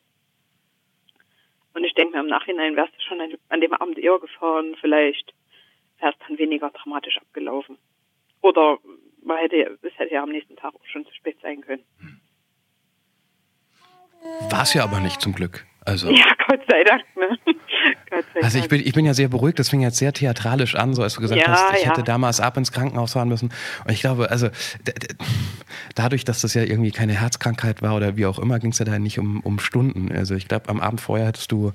Und ich denke mir im Nachhinein, wärst du schon an, dem Abend eher gefahren, vielleicht wäre es dann weniger dramatisch abgelaufen. Oder man hätte, es hätte ja am nächsten Tag auch schon zu spät sein können. War es ja aber nicht zum Glück. Also, Ja, Gott sei Dank, ne? <laughs> Gott sei also ich bin, ich bin ja sehr beruhigt, das fing jetzt sehr theatralisch an, so als du gesagt Ja, hast, ich ja. hätte damals ab ins Krankenhaus fahren müssen. Und ich glaube, also dadurch, dass das ja irgendwie keine Herzkrankheit war oder wie auch immer, ging es ja da nicht um, um Stunden. Also ich glaube, am Abend vorher hättest du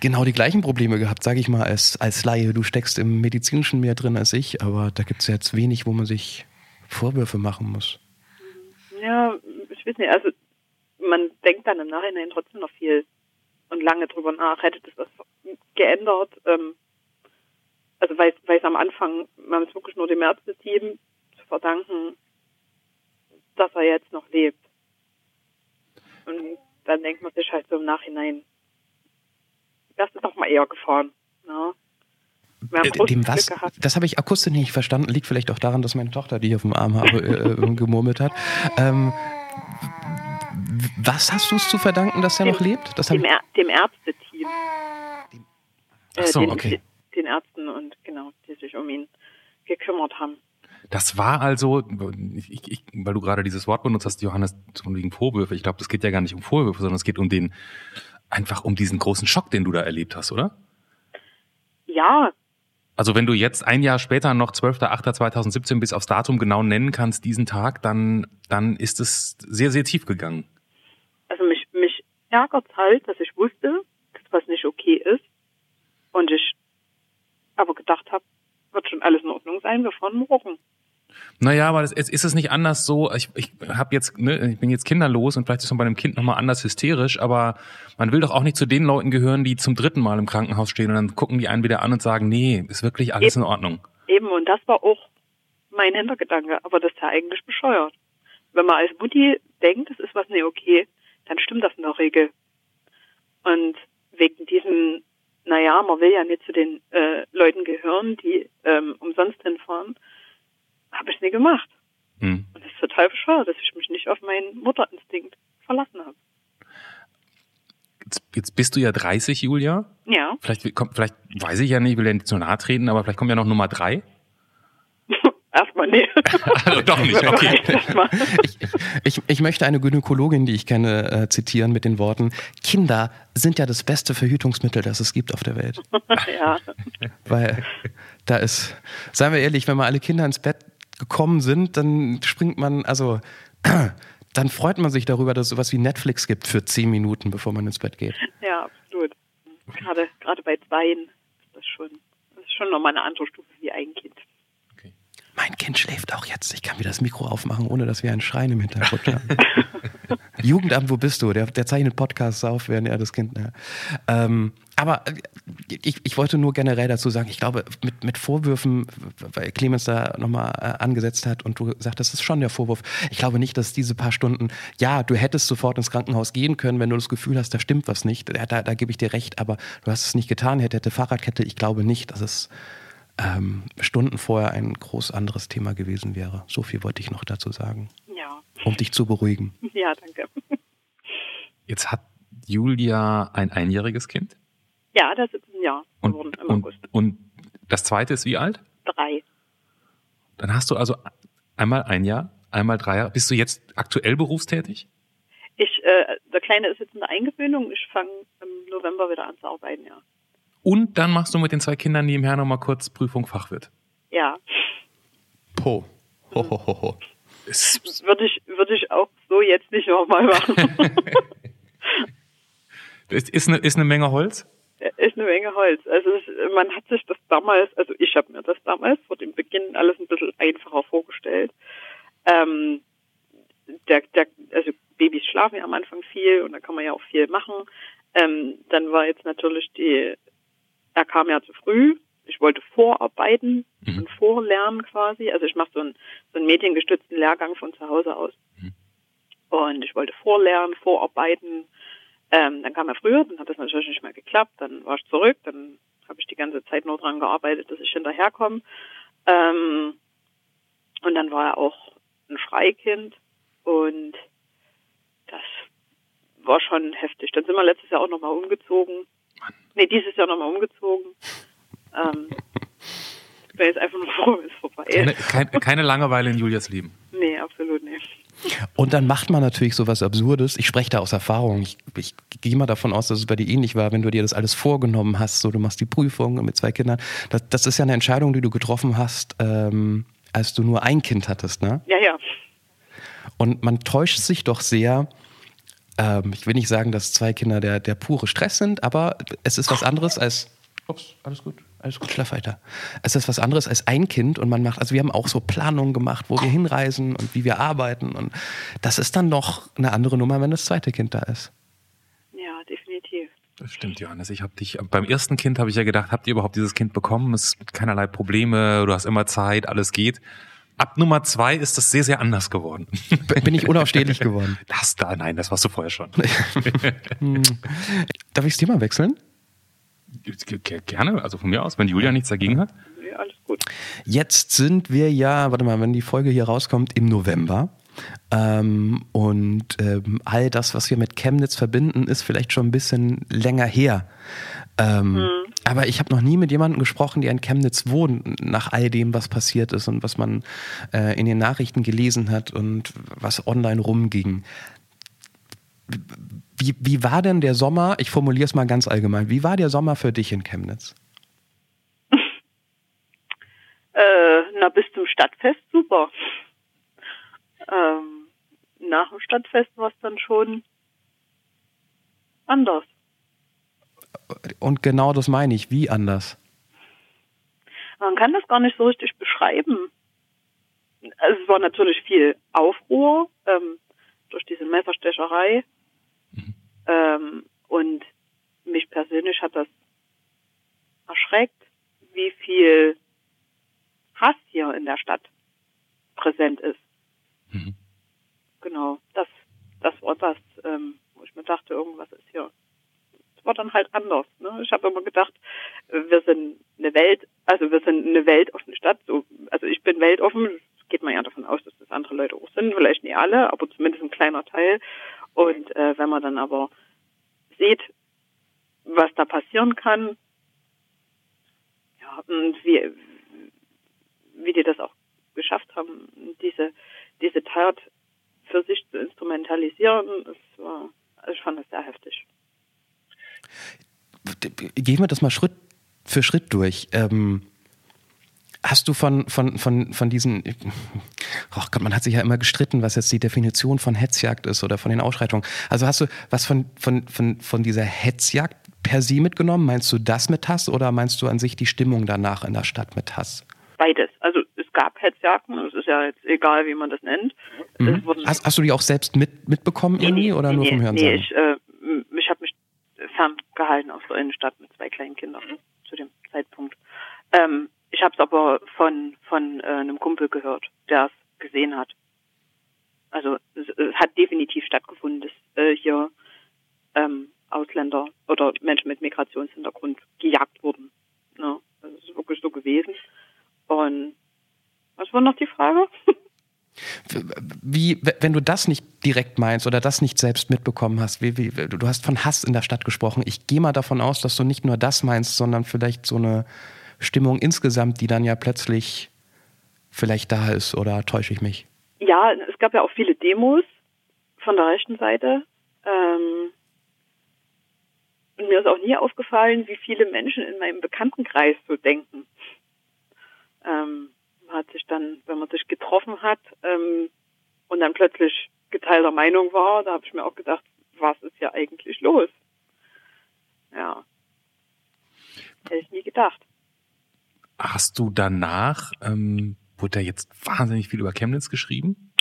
genau die gleichen Probleme gehabt, sage ich mal, als, als Laie. Du steckst im Medizinischen mehr drin als ich, aber da gibt es jetzt wenig, wo man sich Vorwürfe machen muss. Ja, ich weiß nicht, also man denkt dann im Nachhinein trotzdem noch viel und lange drüber nach. Hätte das was geändert? Ähm, also weil es am Anfang, haben es wirklich nur dem Ärzteteam zu verdanken, dass er jetzt noch lebt. Und dann denkt man sich halt so im Nachhinein, wärst du doch mal eher gefahren. Ne? Äh, Dem was? Das habe ich akustisch nicht verstanden. Liegt vielleicht auch daran, dass meine Tochter, die ich auf dem Arm habe, äh, äh, gemurmelt hat. Ähm, was hast du es zu verdanken, dass er noch lebt? Das Dem, Ä- dem Ärzteteam. Ach so, den, okay. Den Ärzten und genau, die sich um ihn gekümmert haben. Das war also, ich, ich, ich, weil du gerade dieses Wort benutzt hast, Johannes, von wegen Vorwürfe. Ich glaube, das geht ja gar nicht um Vorwürfe, sondern es geht um den, einfach um diesen großen Schock, den du da erlebt hast, oder? Ja, Also wenn du jetzt ein Jahr später noch 12.08.2017 bis aufs Datum genau nennen kannst, diesen Tag, dann, dann ist es sehr, sehr tief gegangen. Ärgert halt, dass ich wusste, dass was nicht okay ist. Und ich aber gedacht habe, wird schon alles in Ordnung sein, wir fahren morgen. Naja, aber es, es ist es nicht anders so. Ich, ich habe jetzt, ne, ich bin jetzt kinderlos und vielleicht ist man bei einem Kind nochmal anders hysterisch, aber man will doch auch nicht zu den Leuten gehören, die zum dritten Mal im Krankenhaus stehen und dann gucken die einen wieder an und sagen, nee, ist wirklich alles in Ordnung. Eben, und das war auch mein Hintergedanke, aber das ist ja eigentlich bescheuert. Wenn man als Mutti denkt, es ist was nicht okay, dann stimmt das in der Regel. Und wegen diesem, naja, man will ja nicht zu den äh, Leuten gehören, die ähm, umsonst hinfahren, habe ich es nie gemacht. Hm. Und das ist total bescheuert, dass ich mich nicht auf meinen Mutterinstinkt verlassen habe. Jetzt, jetzt bist du ja 30, Julia. Ja, Vielleicht kommt, vielleicht weiß ich ja nicht, ich will ja nicht zu nahe treten, aber vielleicht kommt ja noch Nummer drei. Nee. <laughs> Also doch nicht, okay. Ich, ich, ich möchte eine Gynäkologin, die ich kenne, äh, zitieren mit den Worten: Kinder sind ja das beste Verhütungsmittel, das es gibt auf der Welt. <laughs> ja. Weil da ist, seien wir ehrlich, wenn mal alle Kinder ins Bett gekommen sind, dann springt man, also <clears throat> dann freut man sich darüber, dass es sowas wie Netflix gibt für zehn Minuten, bevor man ins Bett geht. Ja, absolut. Gerade, gerade bei Zweien ist das schon, das ist schon nochmal eine andere Stufe wie ein Kind. Mein Kind schläft auch jetzt. Ich kann wieder das Mikro aufmachen, ohne dass wir ein Schreien im Hintergrund haben. <laughs> Jugendamt, wo bist du? Der, der zeichnet Podcasts auf, während er das Kind. Ja. Ähm, aber äh, ich, ich wollte nur generell dazu sagen, ich glaube, mit, mit Vorwürfen, weil Clemens da nochmal äh, angesetzt hat und du gesagt hast, das ist schon der Vorwurf. Ich glaube nicht, dass diese paar Stunden, ja, du hättest sofort ins Krankenhaus gehen können, wenn du das Gefühl hast, da stimmt was nicht. Da, da, da gebe ich dir recht, aber du hast es nicht getan, hätte, hätte Fahrradkette. Ich glaube nicht, dass es ähm, Stunden vorher ein groß anderes Thema gewesen wäre. So viel wollte ich noch dazu sagen, Ja, um dich zu beruhigen. ja, danke. Jetzt hat Julia ein einjähriges Kind. Ja, das ist ein Jahr Und, geworden im und, August. und das zweite ist wie alt? Drei. Dann hast du also einmal ein Jahr, einmal drei Jahre. Bist du jetzt aktuell berufstätig? Ich, äh, der Kleine ist jetzt in der Eingewöhnung. Ich fange im November wieder an zu arbeiten, ja. Und dann machst du mit den zwei Kindern nebenher nochmal kurz Prüfung Fachwirt. Ja, Po. Ho, ho, ho, ho. Es, würde ich, würde ich auch so jetzt nicht nochmal machen. <laughs> es ist, eine, ist eine Menge Holz. ist eine Menge Holz. Also es, man hat sich das damals, also ich habe mir das damals vor dem Beginn alles ein bisschen einfacher vorgestellt. Ähm, der, der, also Babys schlafen ja am Anfang viel und da kann man ja auch viel machen. Ähm, dann war jetzt natürlich die, er kam ja zu früh. Ich wollte vorarbeiten Mhm. und vorlernen quasi. Also ich mache so einen, so einen mediengestützten Lehrgang von zu Hause aus. Mhm. Und ich wollte vorlernen, vorarbeiten. Ähm, dann kam er früher, dann hat das natürlich nicht mehr geklappt. Dann war ich zurück, dann habe ich die ganze Zeit nur dran gearbeitet, dass ich hinterherkomme. Ähm, und dann war er auch ein Schreikind und das war schon heftig. Dann sind wir letztes Jahr auch nochmal umgezogen. Nee, dieses Jahr nochmal umgezogen. Ähm, ich bin jetzt einfach nur froh, es vorbei Keine, ist. kein, keine Langeweile in Julias Leben. Nee, absolut nicht. Und dann macht man natürlich sowas Absurdes. Ich spreche da aus Erfahrung. Ich, ich gehe mal davon aus, dass es bei dir ähnlich war, wenn du dir das alles vorgenommen hast. So, du machst die Prüfung mit zwei Kindern. Das, das ist ja eine Entscheidung, die du getroffen hast, ähm, als du nur ein Kind hattest, ne? Ja, ja. Und man täuscht sich doch sehr. Ähm, ich will nicht sagen, dass zwei Kinder der, der pure Stress sind, aber es ist was anderes als. Ups, alles gut, alles gut, schlaf weiter. Es ist was anderes als ein Kind und man macht, also wir haben auch so Planungen gemacht, wo wir hinreisen und wie wir arbeiten. Und das ist dann noch eine andere Nummer, wenn das zweite Kind da ist. Ja, definitiv. Das stimmt, Johannes. Ich habe dich beim ersten Kind habe ich ja gedacht, habt ihr überhaupt dieses Kind bekommen? Es gibt keinerlei Probleme, du hast immer Zeit, alles geht. Ab Nummer zwei ist das sehr, sehr anders geworden. Bin ich unausstehlich <laughs> geworden? Das da, nein, das warst du vorher schon. <laughs> Darf ich das Thema wechseln? Gerne, also von mir aus, wenn Julia nichts dagegen hat. Ja, alles gut. Jetzt sind wir ja, warte mal, wenn die Folge hier rauskommt, im November. Ähm, und ähm, all das, was wir mit Chemnitz verbinden, ist vielleicht schon ein bisschen länger her. Ähm, mhm. Aber ich habe noch nie mit jemandem gesprochen, der in Chemnitz wohnt, nach all dem, was passiert ist und was man äh, in den Nachrichten gelesen hat und was online rumging. Wie, wie war denn der Sommer? Ich formuliere es mal ganz allgemein. Wie war der Sommer für dich in Chemnitz? <laughs> äh, na, bis zum Stadtfest super. Ähm, nach dem Stadtfest war es dann schon anders. Und genau das meine ich. Wie anders? Man kann das gar nicht so richtig beschreiben. Also es war natürlich viel Aufruhr ähm, durch diese Messerstecherei. Mhm. Ähm, und mich persönlich hat das erschreckt, wie viel Hass hier in der Stadt präsent ist. Mhm. Genau, das, das war das, ähm, wo ich mir dachte, irgendwas ist hier. War dann halt anders. Ne? Ich habe immer gedacht, wir sind eine Welt, also wir sind eine weltoffene Stadt. So, also ich bin weltoffen. Geht man ja davon aus, dass das andere Leute auch sind. Vielleicht nicht alle, aber zumindest ein kleiner Teil. Und äh, wenn man dann aber sieht, was da passieren kann, ja, und wie, wie die das auch geschafft haben, diese diese Tat für sich zu instrumentalisieren, das war, also ich fand das sehr heftig. Gehen wir das mal Schritt für Schritt durch. Ähm, hast du von, von, von, von diesen, <laughs> oh Gott, man hat sich ja immer gestritten, was jetzt die Definition von Hetzjagd ist oder von den Ausschreitungen. Also hast du was von, von, von, von dieser Hetzjagd per se mitgenommen? Meinst du das mit Hass oder meinst du an sich die Stimmung danach in der Stadt mit Hass? Beides. Also gab Hetzjagden, es ist ja jetzt egal, wie man das nennt. Mhm. Hast, hast, du die auch selbst mit, mitbekommen nee, irgendwie oder nee, nur vom Hören Nee, ich, äh, ferngehalten aus der Innenstadt mit zwei kleinen Kindern mhm. zu dem Zeitpunkt. Ähm, ich habe es aber von, von äh, einem Kumpel gehört, der es gesehen hat. Also es, es, hat definitiv stattgefunden, dass äh, hier ähm, Ausländer oder Menschen mit Migrationshintergrund gejagt wurden. Ne? Das ist wirklich so gewesen. Und was war noch die Frage? <laughs> Wie, wenn du das nicht direkt meinst oder das nicht selbst mitbekommen hast, wie, wie, du hast von Hass in der Stadt gesprochen. Ich gehe mal davon aus, dass du nicht nur das meinst, sondern vielleicht so eine Stimmung insgesamt, die dann ja plötzlich vielleicht da ist, oder täusche ich mich? Ja, es gab ja auch viele Demos von der rechten Seite. Ähm, und mir ist auch nie aufgefallen, wie viele Menschen in meinem Bekanntenkreis so denken. Ähm, hat sich dann, wenn man sich getroffen hat ähm, und dann plötzlich geteilter Meinung war, da habe ich mir auch gedacht, was ist hier eigentlich los? Ja. Hätte ich nie gedacht. Hast du danach, ähm, wurde da jetzt wahnsinnig viel über Chemnitz geschrieben?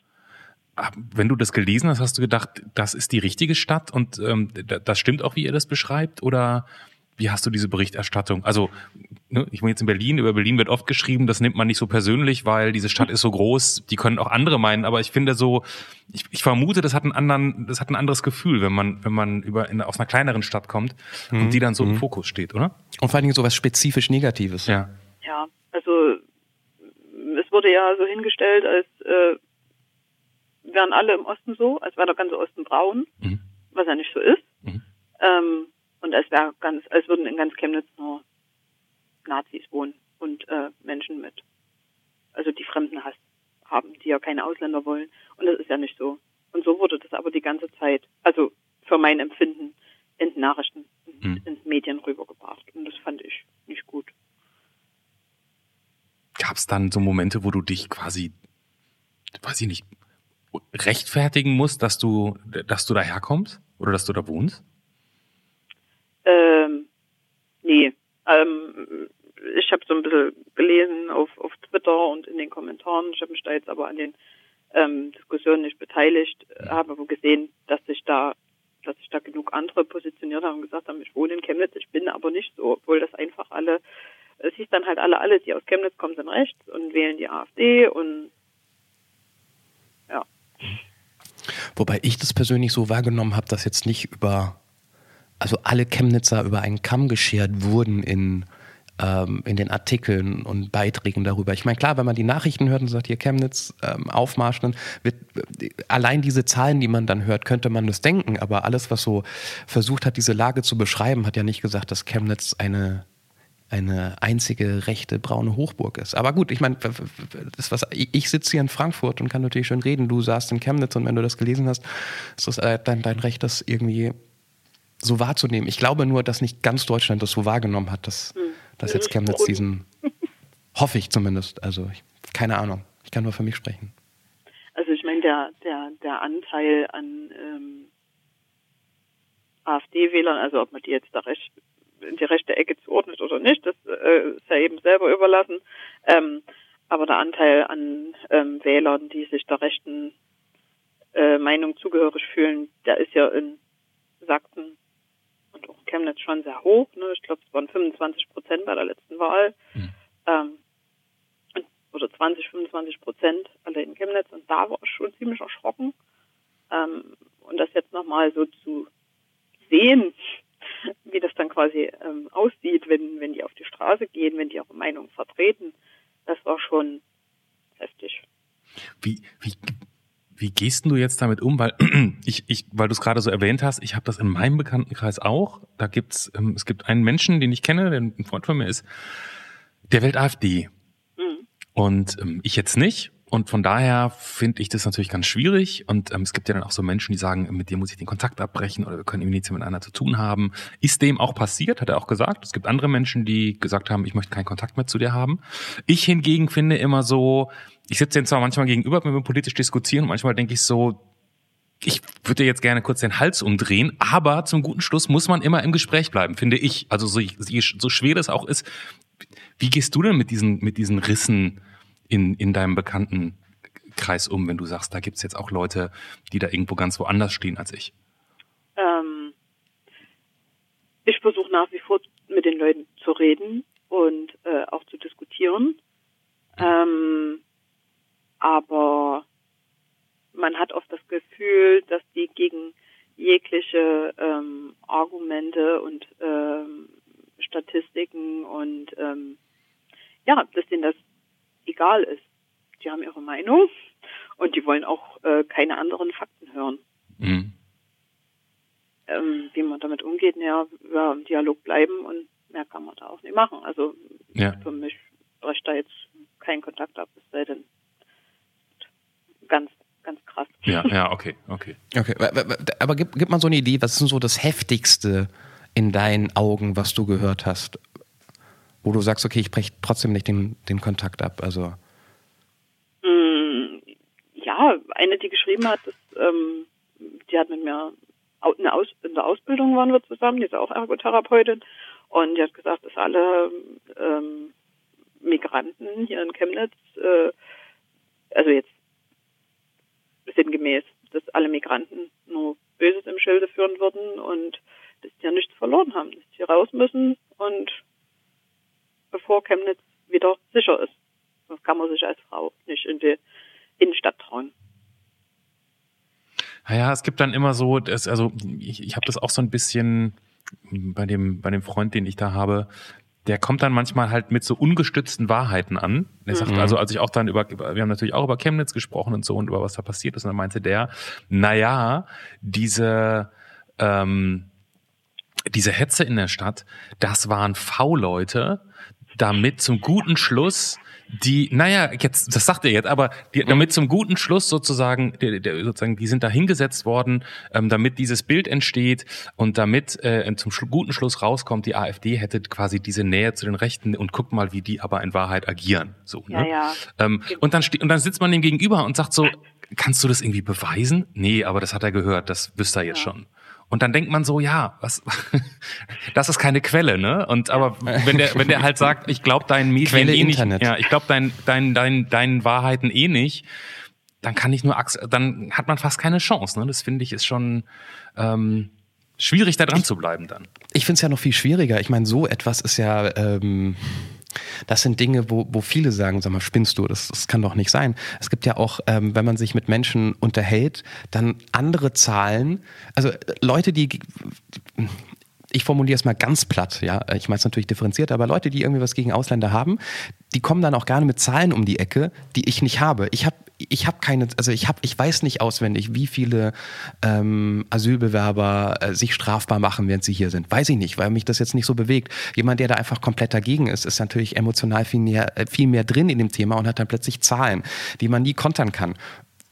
Wenn du das gelesen hast, hast du gedacht, das ist die richtige Stadt und ähm, das stimmt auch, wie ihr das beschreibt? Oder wie hast du diese Berichterstattung? Also, ne, ich wohne jetzt in Berlin, über Berlin wird oft geschrieben, das nimmt man nicht so persönlich, weil diese Stadt ist so groß, die können auch andere meinen, aber ich finde so, ich, ich vermute, das hat einen anderen, das hat ein anderes Gefühl, wenn man, wenn man über in, aus einer kleineren Stadt kommt mhm. und die dann so mhm. im Fokus steht, oder? Und vor allen Dingen so was spezifisch Negatives. Ja. Ja, also es wurde ja so hingestellt, als äh, wären alle im Osten so, als wäre der ganze Osten braun, mhm. was ja nicht so ist. Mhm. Ähm, und als wäre ganz, als würden in ganz Chemnitz nur Nazis wohnen und äh, Menschen mit, also die Fremdenhass haben, die ja keine Ausländer wollen. Und das ist ja nicht so. Und so wurde das aber die ganze Zeit, also für mein Empfinden, in Nachrichten, in, hm. in Medien rübergebracht. Und das fand ich nicht gut. Gab es dann so Momente, wo du dich quasi, weiß ich nicht, rechtfertigen musst, dass du, dass du daherkommst oder dass du da wohnst? Ähm, nee, ähm, ich habe so ein bisschen gelesen auf, auf Twitter und in den Kommentaren. Ich habe mich da jetzt aber an den ähm, Diskussionen nicht beteiligt, äh, habe aber gesehen, dass sich da dass sich da genug andere positioniert haben und gesagt haben, ich wohne in Chemnitz, ich bin aber nicht so, obwohl das einfach alle, es hieß dann halt alle, alle, die aus Chemnitz kommen, sind rechts und wählen die AfD und ja. Wobei ich das persönlich so wahrgenommen habe, dass jetzt nicht über also alle Chemnitzer über einen Kamm geschert wurden in, ähm, in den Artikeln und Beiträgen darüber. Ich meine, klar, wenn man die Nachrichten hört und sagt, hier Chemnitz, ähm, Aufmarsch, dann wird allein diese Zahlen, die man dann hört, könnte man das denken. Aber alles, was so versucht hat, diese Lage zu beschreiben, hat ja nicht gesagt, dass Chemnitz eine eine einzige rechte braune Hochburg ist. Aber gut, ich meine, ich sitze hier in Frankfurt und kann natürlich schön reden. Du saßt in Chemnitz und wenn du das gelesen hast, ist das äh, dein, dein Recht, das irgendwie so wahrzunehmen. Ich glaube nur, dass nicht ganz Deutschland das so wahrgenommen hat, dass, dass jetzt Chemnitz diesen, hoffe ich zumindest. Also ich, keine Ahnung. Ich kann nur für mich sprechen. Also ich meine, der, der, der Anteil an ähm, AfD-Wählern, also ob man die jetzt da recht in die rechte Ecke zuordnet oder nicht, das äh, ist ja eben selber überlassen. Ähm, aber der Anteil an ähm, Wählern, die sich der rechten äh, Meinung zugehörig fühlen, der ist ja in Sachsen und auch Chemnitz schon sehr hoch. Ne? Ich glaube, es waren 25 Prozent bei der letzten Wahl. Mhm. Ähm, oder 20, 25 Prozent alle in Chemnitz. Und da war ich schon ziemlich erschrocken. Ähm, und das jetzt nochmal so zu sehen, <laughs> wie das dann quasi ähm, aussieht, wenn, wenn die auf die Straße gehen, wenn die ihre Meinung vertreten, das war schon heftig. Wie, wie, wie gehst du jetzt damit um? Weil <clears throat> ich, ich, weil du es gerade so erwähnt hast, ich habe das in meinem Bekanntenkreis auch. Da gibt's, ähm, es gibt einen Menschen, den ich kenne, der ein Freund von mir ist, der wählt AfD. Mhm. Und ähm, ich jetzt nicht. Und von daher finde ich das natürlich ganz schwierig. Und ähm, es gibt ja dann auch so Menschen, die sagen, mit dir muss ich den Kontakt abbrechen oder wir können irgendwie nichts miteinander zu tun haben. Ist dem auch passiert, hat er auch gesagt. Es gibt andere Menschen, die gesagt haben, ich möchte keinen Kontakt mehr zu dir haben. Ich hingegen finde immer so, ich sitze denen zwar manchmal gegenüber, wenn wir politisch diskutieren, und manchmal denke ich so, ich würde jetzt gerne kurz den Hals umdrehen, aber zum guten Schluss muss man immer im Gespräch bleiben, finde ich. Also so, so schwer das auch ist. Wie gehst du denn mit diesen, mit diesen Rissen in, in deinem Bekanntenkreis um, wenn du sagst, da gibt's jetzt auch Leute, die da irgendwo ganz woanders stehen als ich? Ähm, ich versuche nach wie vor mit den Leuten zu reden und äh, auch zu diskutieren. Ähm, aber man hat oft das Gefühl, dass die gegen jegliche ähm, Argumente und ähm, Statistiken und ähm, ja, dass denen das egal ist. Die haben ihre Meinung und die wollen auch äh, keine anderen Fakten hören. Mhm. Ähm, wie man damit umgeht, ja, ja, im Dialog bleiben und mehr kann man da auch nicht machen. Also ja. für mich bricht da jetzt kein Kontakt ab, es sei denn ganz, ganz krass. Ja, <laughs> ja, okay, okay. Okay, aber gib, gib mal so eine Idee, was ist denn so das Heftigste in deinen Augen, was du gehört hast? Wo du sagst, okay, ich breche trotzdem nicht den, den Kontakt ab? Also mm, ja, eine, die geschrieben hat, das, ähm, die hat mit mir eine Aus, in der Ausbildung waren wir zusammen, die ist auch Ergotherapeutin und die hat gesagt, dass alle ähm, Migranten hier in Chemnitz, äh, also jetzt sinngemäß, dass alle Migranten nur Böses im Schilde führen würden und dass die ja nichts verloren haben, dass die raus müssen und bevor Chemnitz wieder sicher ist. Das kann man sich als Frau nicht in die Innenstadt trauen. Naja, es gibt dann immer so, das, also ich, ich habe das auch so ein bisschen bei dem, bei dem Freund, den ich da habe, der kommt dann manchmal halt mit so ungestützten Wahrheiten an. Der sagt, mhm. also als ich auch dann über, wir haben natürlich auch über Chemnitz gesprochen und so und über was da passiert ist, und dann meinte der, naja, diese, ähm, diese Hetze in der Stadt, das waren V-Leute, damit zum guten Schluss die, naja, jetzt, das sagt er jetzt, aber die, damit zum guten Schluss sozusagen, der, der, sozusagen, die sind da hingesetzt worden, ähm, damit dieses Bild entsteht und damit äh, zum guten Schluss rauskommt, die AfD hätte quasi diese Nähe zu den Rechten und guckt mal, wie die aber in Wahrheit agieren. So, ne? ja, ja. Ähm, und dann und dann sitzt man dem gegenüber und sagt so, kannst du das irgendwie beweisen? Nee, aber das hat er gehört, das wüsste er jetzt ja. schon. Und dann denkt man so, ja, was, <laughs> das ist keine Quelle, ne? Und aber wenn der, wenn der halt sagt, ich glaube deinen Medien Quelle eh nicht, ja, ich glaube dein, dein, dein, deinen Wahrheiten eh nicht, dann kann ich nur, dann hat man fast keine Chance, ne? Das finde ich ist schon ähm, schwierig, da dran zu bleiben dann. Ich finde es ja noch viel schwieriger. Ich meine, so etwas ist ja ähm, Das sind Dinge, wo, wo viele sagen, sag mal, spinnst du, das, das kann doch nicht sein. Es gibt ja auch, ähm, wenn man sich mit Menschen unterhält, dann andere Zahlen, also äh, Leute, die ich formuliere es mal ganz platt, ja, ich meine es natürlich differenziert, aber Leute, die irgendwie was gegen Ausländer haben, die kommen dann auch gerne mit Zahlen um die Ecke, die ich nicht habe. Ich habe ich habe keine, also ich habe, ich weiß nicht auswendig, wie viele ähm, Asylbewerber äh, sich strafbar machen, während sie hier sind. Weiß ich nicht, weil mich das jetzt nicht so bewegt. Jemand, der da einfach komplett dagegen ist, ist natürlich emotional viel mehr, äh, viel mehr drin in dem Thema und hat dann plötzlich Zahlen, die man nie kontern kann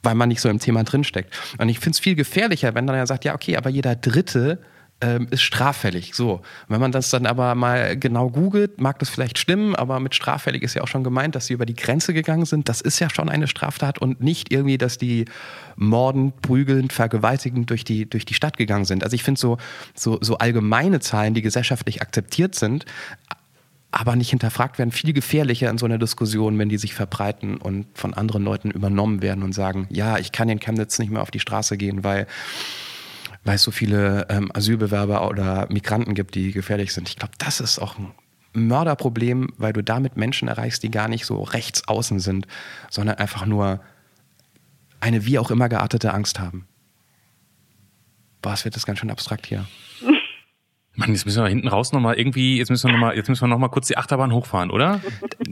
weil man nicht so im Thema drinsteckt. Und ich finde es viel gefährlicher, wenn dann er sagt, ja, okay, aber jeder Dritte ähm, ist straffällig. So. wenn man das dann aber mal genau googelt, mag das vielleicht stimmen, aber mit straffällig ist ja auch schon gemeint, dass sie über die Grenze gegangen sind. Das ist ja schon eine Straftat und nicht irgendwie, dass die mordend, prügelnd, vergewaltigend durch die, durch die Stadt gegangen sind. Also ich finde so, so, so allgemeine Zahlen, die gesellschaftlich akzeptiert sind, aber nicht hinterfragt werden, viel gefährlicher in so einer Diskussion, wenn die sich verbreiten und von anderen Leuten übernommen werden und sagen, ja, ich kann in Chemnitz nicht mehr auf die Straße gehen, weil weil es so viele ähm, Asylbewerber oder Migranten gibt, die gefährlich sind. Ich glaube, das ist auch ein Mörderproblem, weil du damit Menschen erreichst, die gar nicht so rechts außen sind, sondern einfach nur eine wie auch immer geartete Angst haben. Boah, es wird das ganz schön abstrakt hier. Mann, jetzt müssen wir hinten raus nochmal irgendwie, jetzt müssen wir nochmal, jetzt müssen wir noch mal kurz die Achterbahn hochfahren, oder?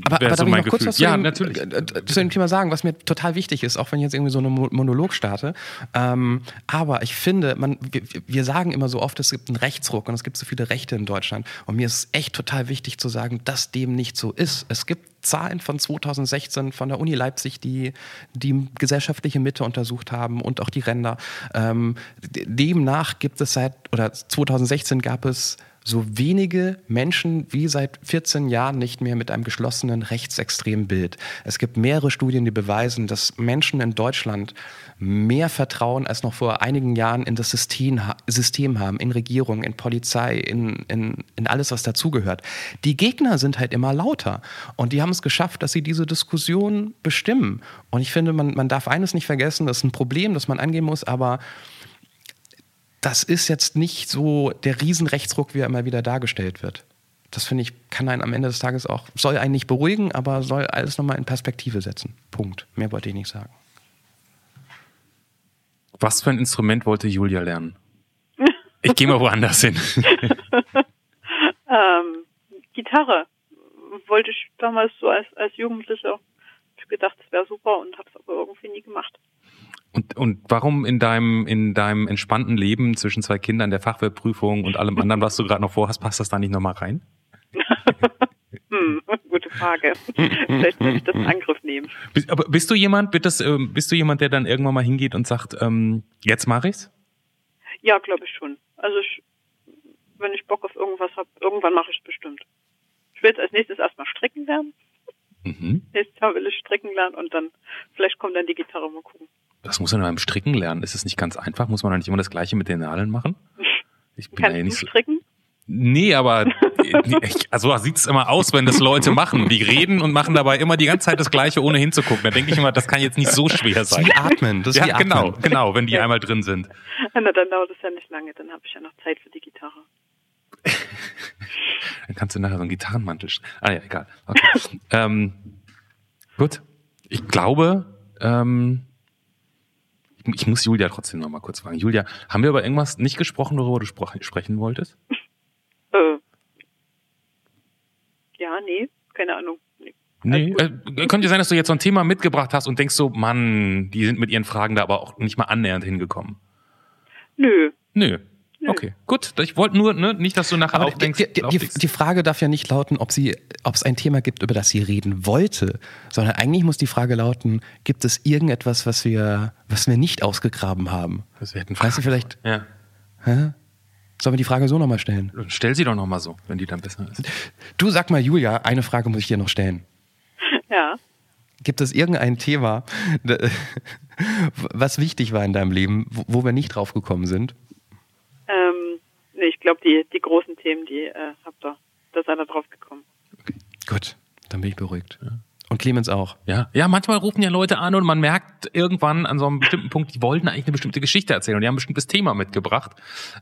Aber, aber so darf ich noch kurz was zu, ja, dem, natürlich. Äh, äh, zu dem Thema sagen, was mir total wichtig ist, auch wenn ich jetzt irgendwie so einen Monolog starte. Ähm, aber ich finde, man, wir, wir sagen immer so oft, es gibt einen Rechtsruck und es gibt so viele Rechte in Deutschland. Und mir ist echt total wichtig zu sagen, dass dem nicht so ist. Es gibt Zahlen von 2016 von der Uni Leipzig, die die gesellschaftliche Mitte untersucht haben und auch die Ränder. Ähm, demnach gibt es seit, oder 2016 gab es so wenige Menschen wie seit 14 Jahren nicht mehr mit einem geschlossenen rechtsextremen Bild. Es gibt mehrere Studien, die beweisen, dass Menschen in Deutschland mehr Vertrauen als noch vor einigen Jahren in das System, System haben, in Regierung, in Polizei, in, in, in alles, was dazugehört. Die Gegner sind halt immer lauter und die haben es geschafft, dass sie diese Diskussion bestimmen. Und ich finde, man, man darf eines nicht vergessen, das ist ein Problem, das man angehen muss, aber das ist jetzt nicht so der Riesenrechtsruck, wie er immer wieder dargestellt wird. Das finde ich, kann einen am Ende des Tages auch, soll einen nicht beruhigen, aber soll alles nochmal in Perspektive setzen. Punkt. Mehr wollte ich nicht sagen. Was für ein Instrument wollte Julia lernen? <laughs> Ich gehe mal woanders hin. <laughs> ähm, Gitarre wollte ich damals so als, als Jugendlicher. Ich gedacht, das wäre super und habe es aber irgendwie nie gemacht. Und, und warum in deinem, in deinem entspannten Leben zwischen zwei Kindern, der Fachwertprüfung und allem anderen, was du gerade noch vorhast, passt das da nicht nochmal rein? <laughs> hm, gute Frage. Vielleicht muss ich das in Angriff nehmen. Bist, aber bist du jemand, wird das, ähm, bist du jemand, der dann irgendwann mal hingeht und sagt, ähm, jetzt mache ich's? Ja, glaube ich schon. Also ich, wenn ich Bock auf irgendwas habe, irgendwann mache ich es bestimmt. Ich will jetzt als nächstes erstmal stricken lernen. Mhm. Nächstes Jahr will ich stricken lernen und dann vielleicht kommt dann die Gitarre mal gucken. Das muss man beim Stricken lernen. Ist es nicht ganz einfach? Muss man da nicht immer das Gleiche mit den Nadeln machen? Ich bin Kannst ja nicht du stricken? So Nee, aber also sieht es immer aus, wenn das Leute machen. Die reden und machen dabei immer die ganze Zeit das Gleiche, ohne hinzugucken. Da denke ich immer, das kann jetzt nicht so schwer sein. Wie atmen, das ist ja, wie genau, genau, wenn die ja. einmal drin sind. Na, dann dauert es ja nicht lange, dann habe ich ja noch Zeit für die Gitarre. <laughs> dann kannst du nachher so einen Gitarrenmantel. Ah ja, egal. Okay. <laughs> ähm, gut. Ich glaube, ähm, ich muss Julia trotzdem noch mal kurz fragen. Julia, haben wir über irgendwas nicht gesprochen, worüber du sprechen wolltest? Äh, ja, nee, keine Ahnung. Nee. Nee, äh, könnte sein, dass du jetzt so ein Thema mitgebracht hast und denkst so, Mann, die sind mit ihren Fragen da aber auch nicht mal annähernd hingekommen. Nö. Nö. Okay, gut. Ich wollte nur, ne, nicht, dass du nachher Aber auch denkst. Die, die, die, die, Frage darf ja nicht lauten, ob sie, ob es ein Thema gibt, über das sie reden wollte, sondern eigentlich muss die Frage lauten: Gibt es irgendetwas, was wir, was wir nicht ausgegraben haben? Das hätten weißt du vielleicht? Ja. Hä? Sollen wir die Frage so nochmal stellen? Stell sie doch nochmal so, wenn die dann besser ist. Du sag mal, Julia, eine Frage muss ich dir noch stellen. <laughs> Ja. Gibt es irgendein Thema, <laughs> was wichtig war in deinem Leben, wo wir nicht drauf gekommen sind? Ich glaube, die, die großen Themen, die äh, habt ihr, da seid ihr drauf gekommen. Okay. Gut, dann bin ich beruhigt. Ja. Und Clemens auch. Ja, ja, manchmal rufen ja Leute an und man merkt irgendwann an so einem bestimmten Punkt, die wollten eigentlich eine bestimmte Geschichte erzählen und die haben ein bestimmtes Thema mitgebracht.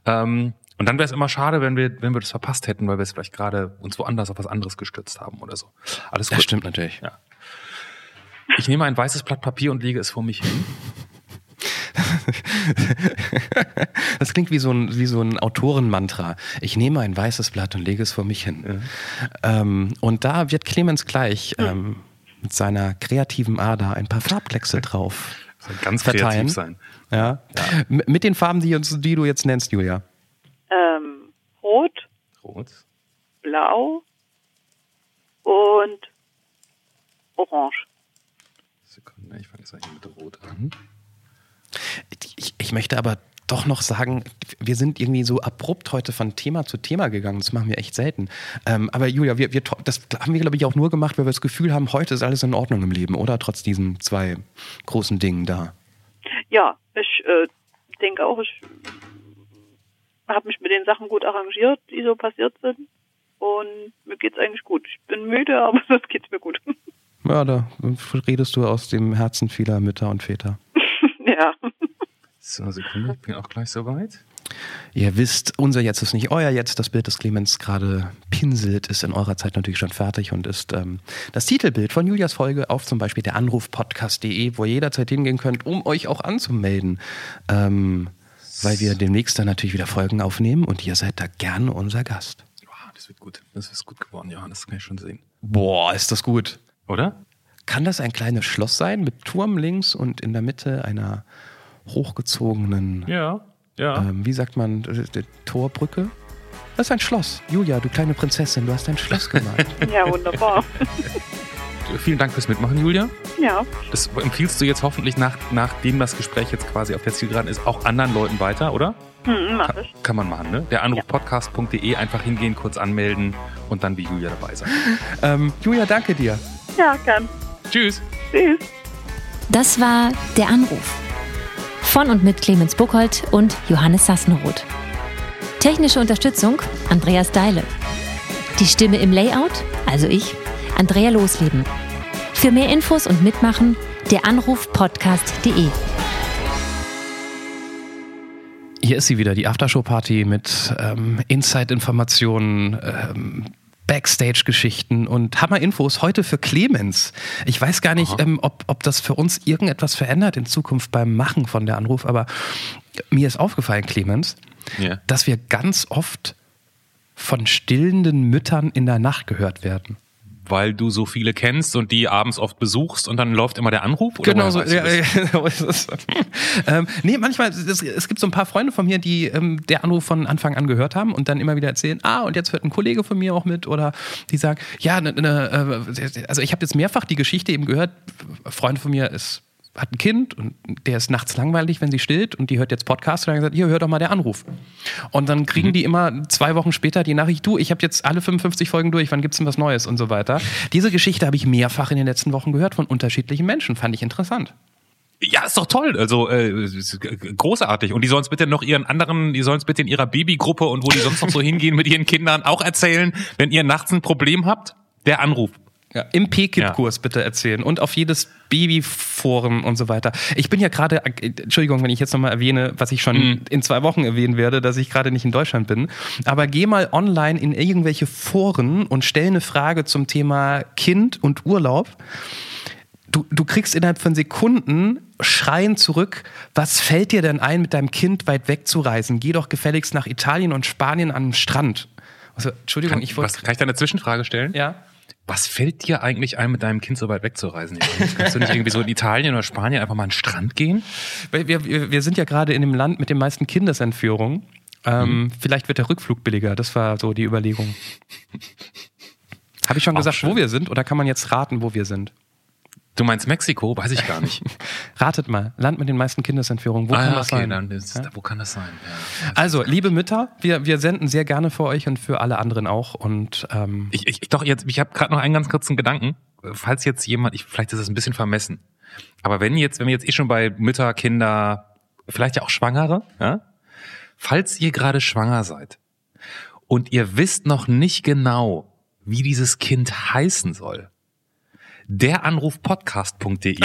Ähm, Und dann wäre es immer schade, wenn wir, wenn wir das verpasst hätten, weil wir es vielleicht gerade uns woanders auf was anderes gestürzt haben oder so. Alles gut. Das stimmt natürlich. Ja. Ich nehme ein weißes Blatt Papier und lege es vor mich hin. <laughs> Das klingt wie so ein, wie so ein Autorenmantra. Ich nehme ein weißes Blatt und lege es vor mich hin. Ähm, und da wird Clemens gleich ähm, mit seiner kreativen Ader ein paar Farbkleckse drauf <laughs> Soll ganz verteilen. kreativ sein. Ja. M- Mit den Farben, die, uns, die du jetzt nennst, Julia. Ähm, Rot, Rot. Blau und Orange. Sekunde, ich fange jetzt mal hier mit Rot an. Ich, ich möchte aber doch noch sagen, wir sind irgendwie so abrupt heute von Thema zu Thema gegangen. Das machen wir echt selten. Ähm, aber Julia, wir, wir, das haben wir, glaube ich, auch nur gemacht, weil wir das Gefühl haben, heute ist alles in Ordnung im Leben, oder? Trotz diesen zwei großen Dingen da. Ja, ich äh, denke auch, ich habe mich mit den Sachen gut arrangiert, die so passiert sind. Und mir geht's eigentlich gut. Ich bin müde, <laughs> aber sonst geht's mir gut. Ja, da redest du aus dem Herzen vieler Mütter und Väter. <laughs> ja. So, Sekunde, ich bin auch gleich soweit. Ihr wisst, unser Jetzt ist nicht euer Jetzt. Das Bild, das Clemens gerade pinselt, ist in eurer Zeit natürlich schon fertig und ist ähm, das Titelbild von Julias Folge auf zum Beispiel der Anrufpodcast.de, wo ihr jederzeit hingehen könnt, um euch auch anzumelden. Ähm, weil wir demnächst dann natürlich wieder Folgen aufnehmen und ihr seid da gerne unser Gast. Wow, das wird gut. Das ist gut geworden, ja, das kann ich schon sehen. Boah, ist das gut. Oder? Kann das ein kleines Schloss sein mit Turm links und in der Mitte einer hochgezogenen, Ja, ja. ähm, wie sagt man, Torbrücke? Das ist ein Schloss. Julia, du kleine Prinzessin, du hast ein Schloss gemalt. <laughs> Ja, wunderbar. Vielen Dank fürs Mitmachen, Julia. ja. Das empfiehlst du jetzt hoffentlich, nach, nachdem das Gespräch jetzt quasi auf der Zielgeraden ist, auch anderen Leuten weiter, oder? Hm, mach ich. Kann man machen, ne? Der Anrufpodcast.de einfach hingehen, kurz anmelden und dann wie Julia dabei sein. <laughs> ähm, Julia, danke dir. Ja, kann. Tschüss. Tschüss. Das war Der Anruf. Von und mit Clemens Buchholz und Johannes Sassenroth. Technische Unterstützung Andreas Deile. Die Stimme im Layout, also ich, Andrea Losleben. Für mehr Infos und Mitmachen der Anrufpodcast.de. Hier ist sie wieder, die Aftershow-Party mit ähm, Inside-Informationen, ähm, Backstage-Geschichten und Hammer-Infos heute für Clemens. Ich weiß gar nicht, ähm, ob, ob das für uns irgendetwas verändert in Zukunft beim Machen von der Anruf, aber mir ist aufgefallen, Clemens, Ja. dass wir ganz oft von stillenden Müttern in der Nacht gehört werden. Weil du so viele kennst und die abends oft besuchst und dann läuft immer der Anruf? Oder Genau so. Ja, ja, <laughs> genau ist es. ähm, nee, manchmal, es, es gibt so ein paar Freunde von mir, die ähm, der Anruf von Anfang an gehört haben und dann immer wieder erzählen, ah, und jetzt hört ein Kollege von mir auch mit oder die sagen, ja, ne, ne, äh, also ich habe jetzt mehrfach die Geschichte eben gehört, Freund von mir ist hat ein Kind und der ist nachts langweilig, wenn sie stillt und die hört jetzt Podcast und dann gesagt, hier, hör doch mal der Anruf. Und dann kriegen die immer zwei Wochen später die Nachricht, du, ich habe jetzt alle 55 Folgen durch, wann gibt's denn was Neues und so weiter. Diese Geschichte habe ich mehrfach in den letzten Wochen gehört von unterschiedlichen Menschen, fand ich interessant. Ja, ist doch toll. Also äh, großartig. Und die sollen es bitte noch ihren anderen, die sollen es bitte in ihrer Babygruppe und wo die sonst noch so hingehen mit ihren Kindern auch erzählen, wenn ihr nachts ein Problem habt, der Anruf. Ja, Im P-Kip-Kurs bitte erzählen und auf jedes Babyforum und so weiter. Ich bin ja gerade, äh, Entschuldigung, wenn ich jetzt nochmal erwähne, was ich schon in zwei Wochen erwähnen werde, dass ich gerade nicht in Deutschland bin. Aber geh mal online in irgendwelche Foren und stell eine Frage zum Thema Kind und Urlaub. Du, du kriegst innerhalb von Sekunden Schreien zurück, was fällt dir denn ein, mit deinem Kind weit weg zu reisen? Geh doch gefälligst nach Italien und Spanien an den Strand. Also, Entschuldigung, Kann, ich wollte. kann ich da eine Zwischenfrage stellen? Ja. Was fällt dir eigentlich ein, mit deinem Kind so weit wegzureisen? Kannst du nicht irgendwie so in Italien oder Spanien einfach mal an den Strand gehen? Wir, wir, wir sind ja gerade in dem Land mit den meisten Kindesentführungen. Ähm, Vielleicht wird der Rückflug billiger. Das war so die Überlegung. Habe ich schon Auch gesagt, schön. wo wir sind oder kann man jetzt raten, wo wir sind? Du meinst Mexiko? Weiß ich gar nicht. <laughs> Ratet mal. Land mit den meisten Kindesentführungen. Wo ah, kann ja, das okay, sein? dann ist, Ja? wo kann das sein? Ja. Also, liebe Mütter, wir, wir senden sehr gerne für euch und für alle anderen auch. Und ähm, Ich, ich, doch, jetzt, ich habe gerade noch einen ganz kurzen Gedanken. Falls jetzt jemand, ich, vielleicht ist es ein bisschen vermessen, aber wenn jetzt, wenn wir jetzt eh schon bei Mütter, Kinder, vielleicht ja auch Schwangere, ja, falls ihr gerade schwanger seid und ihr wisst noch nicht genau, wie dieses Kind heißen soll, der Anruf podcast.de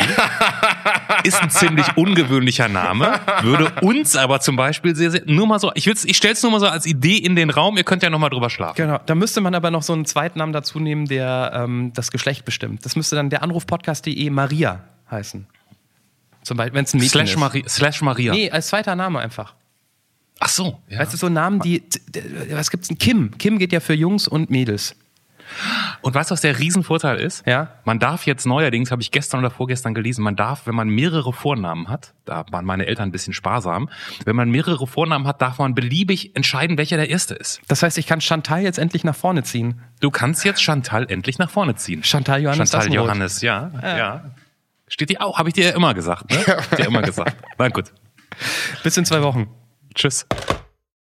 ist ein ziemlich ungewöhnlicher Name, würde uns aber zum Beispiel sehr, sehr, nur mal so, ich, ich stell's nur mal so als Idee in den Raum, ihr könnt ja noch mal drüber schlafen. Genau, da müsste man aber noch so einen zweiten Namen dazu nehmen, der ähm, das Geschlecht bestimmt. Das müsste dann der Anrufpodcast.de Maria heißen. Zum Beispiel, wenn es ein Mädchen Slash, ist. Maria, Slash Maria. Nee, als zweiter Name einfach. Ach so. Ja. Weißt du, so Namen, die. Was gibt's denn? Kim. Kim geht ja für Jungs und Mädels. Und weißt du, was der Riesenvorteil ist? Ja. Man darf jetzt neuerdings, habe ich gestern oder vorgestern gelesen, man darf, wenn man mehrere Vornamen hat, da waren meine Eltern ein bisschen sparsam, wenn man mehrere Vornamen hat, darf man beliebig entscheiden, welcher der erste ist. Das heißt, ich kann Chantal jetzt endlich nach vorne ziehen. Du kannst jetzt Chantal endlich nach vorne ziehen. Chantal Johannes Chantal Dassenroth. Johannes, ja, ja. Steht dir auch, habe ich dir ja immer gesagt, ne? <laughs> Hab ich dir immer gesagt. Na gut. Bis in zwei Wochen. Tschüss.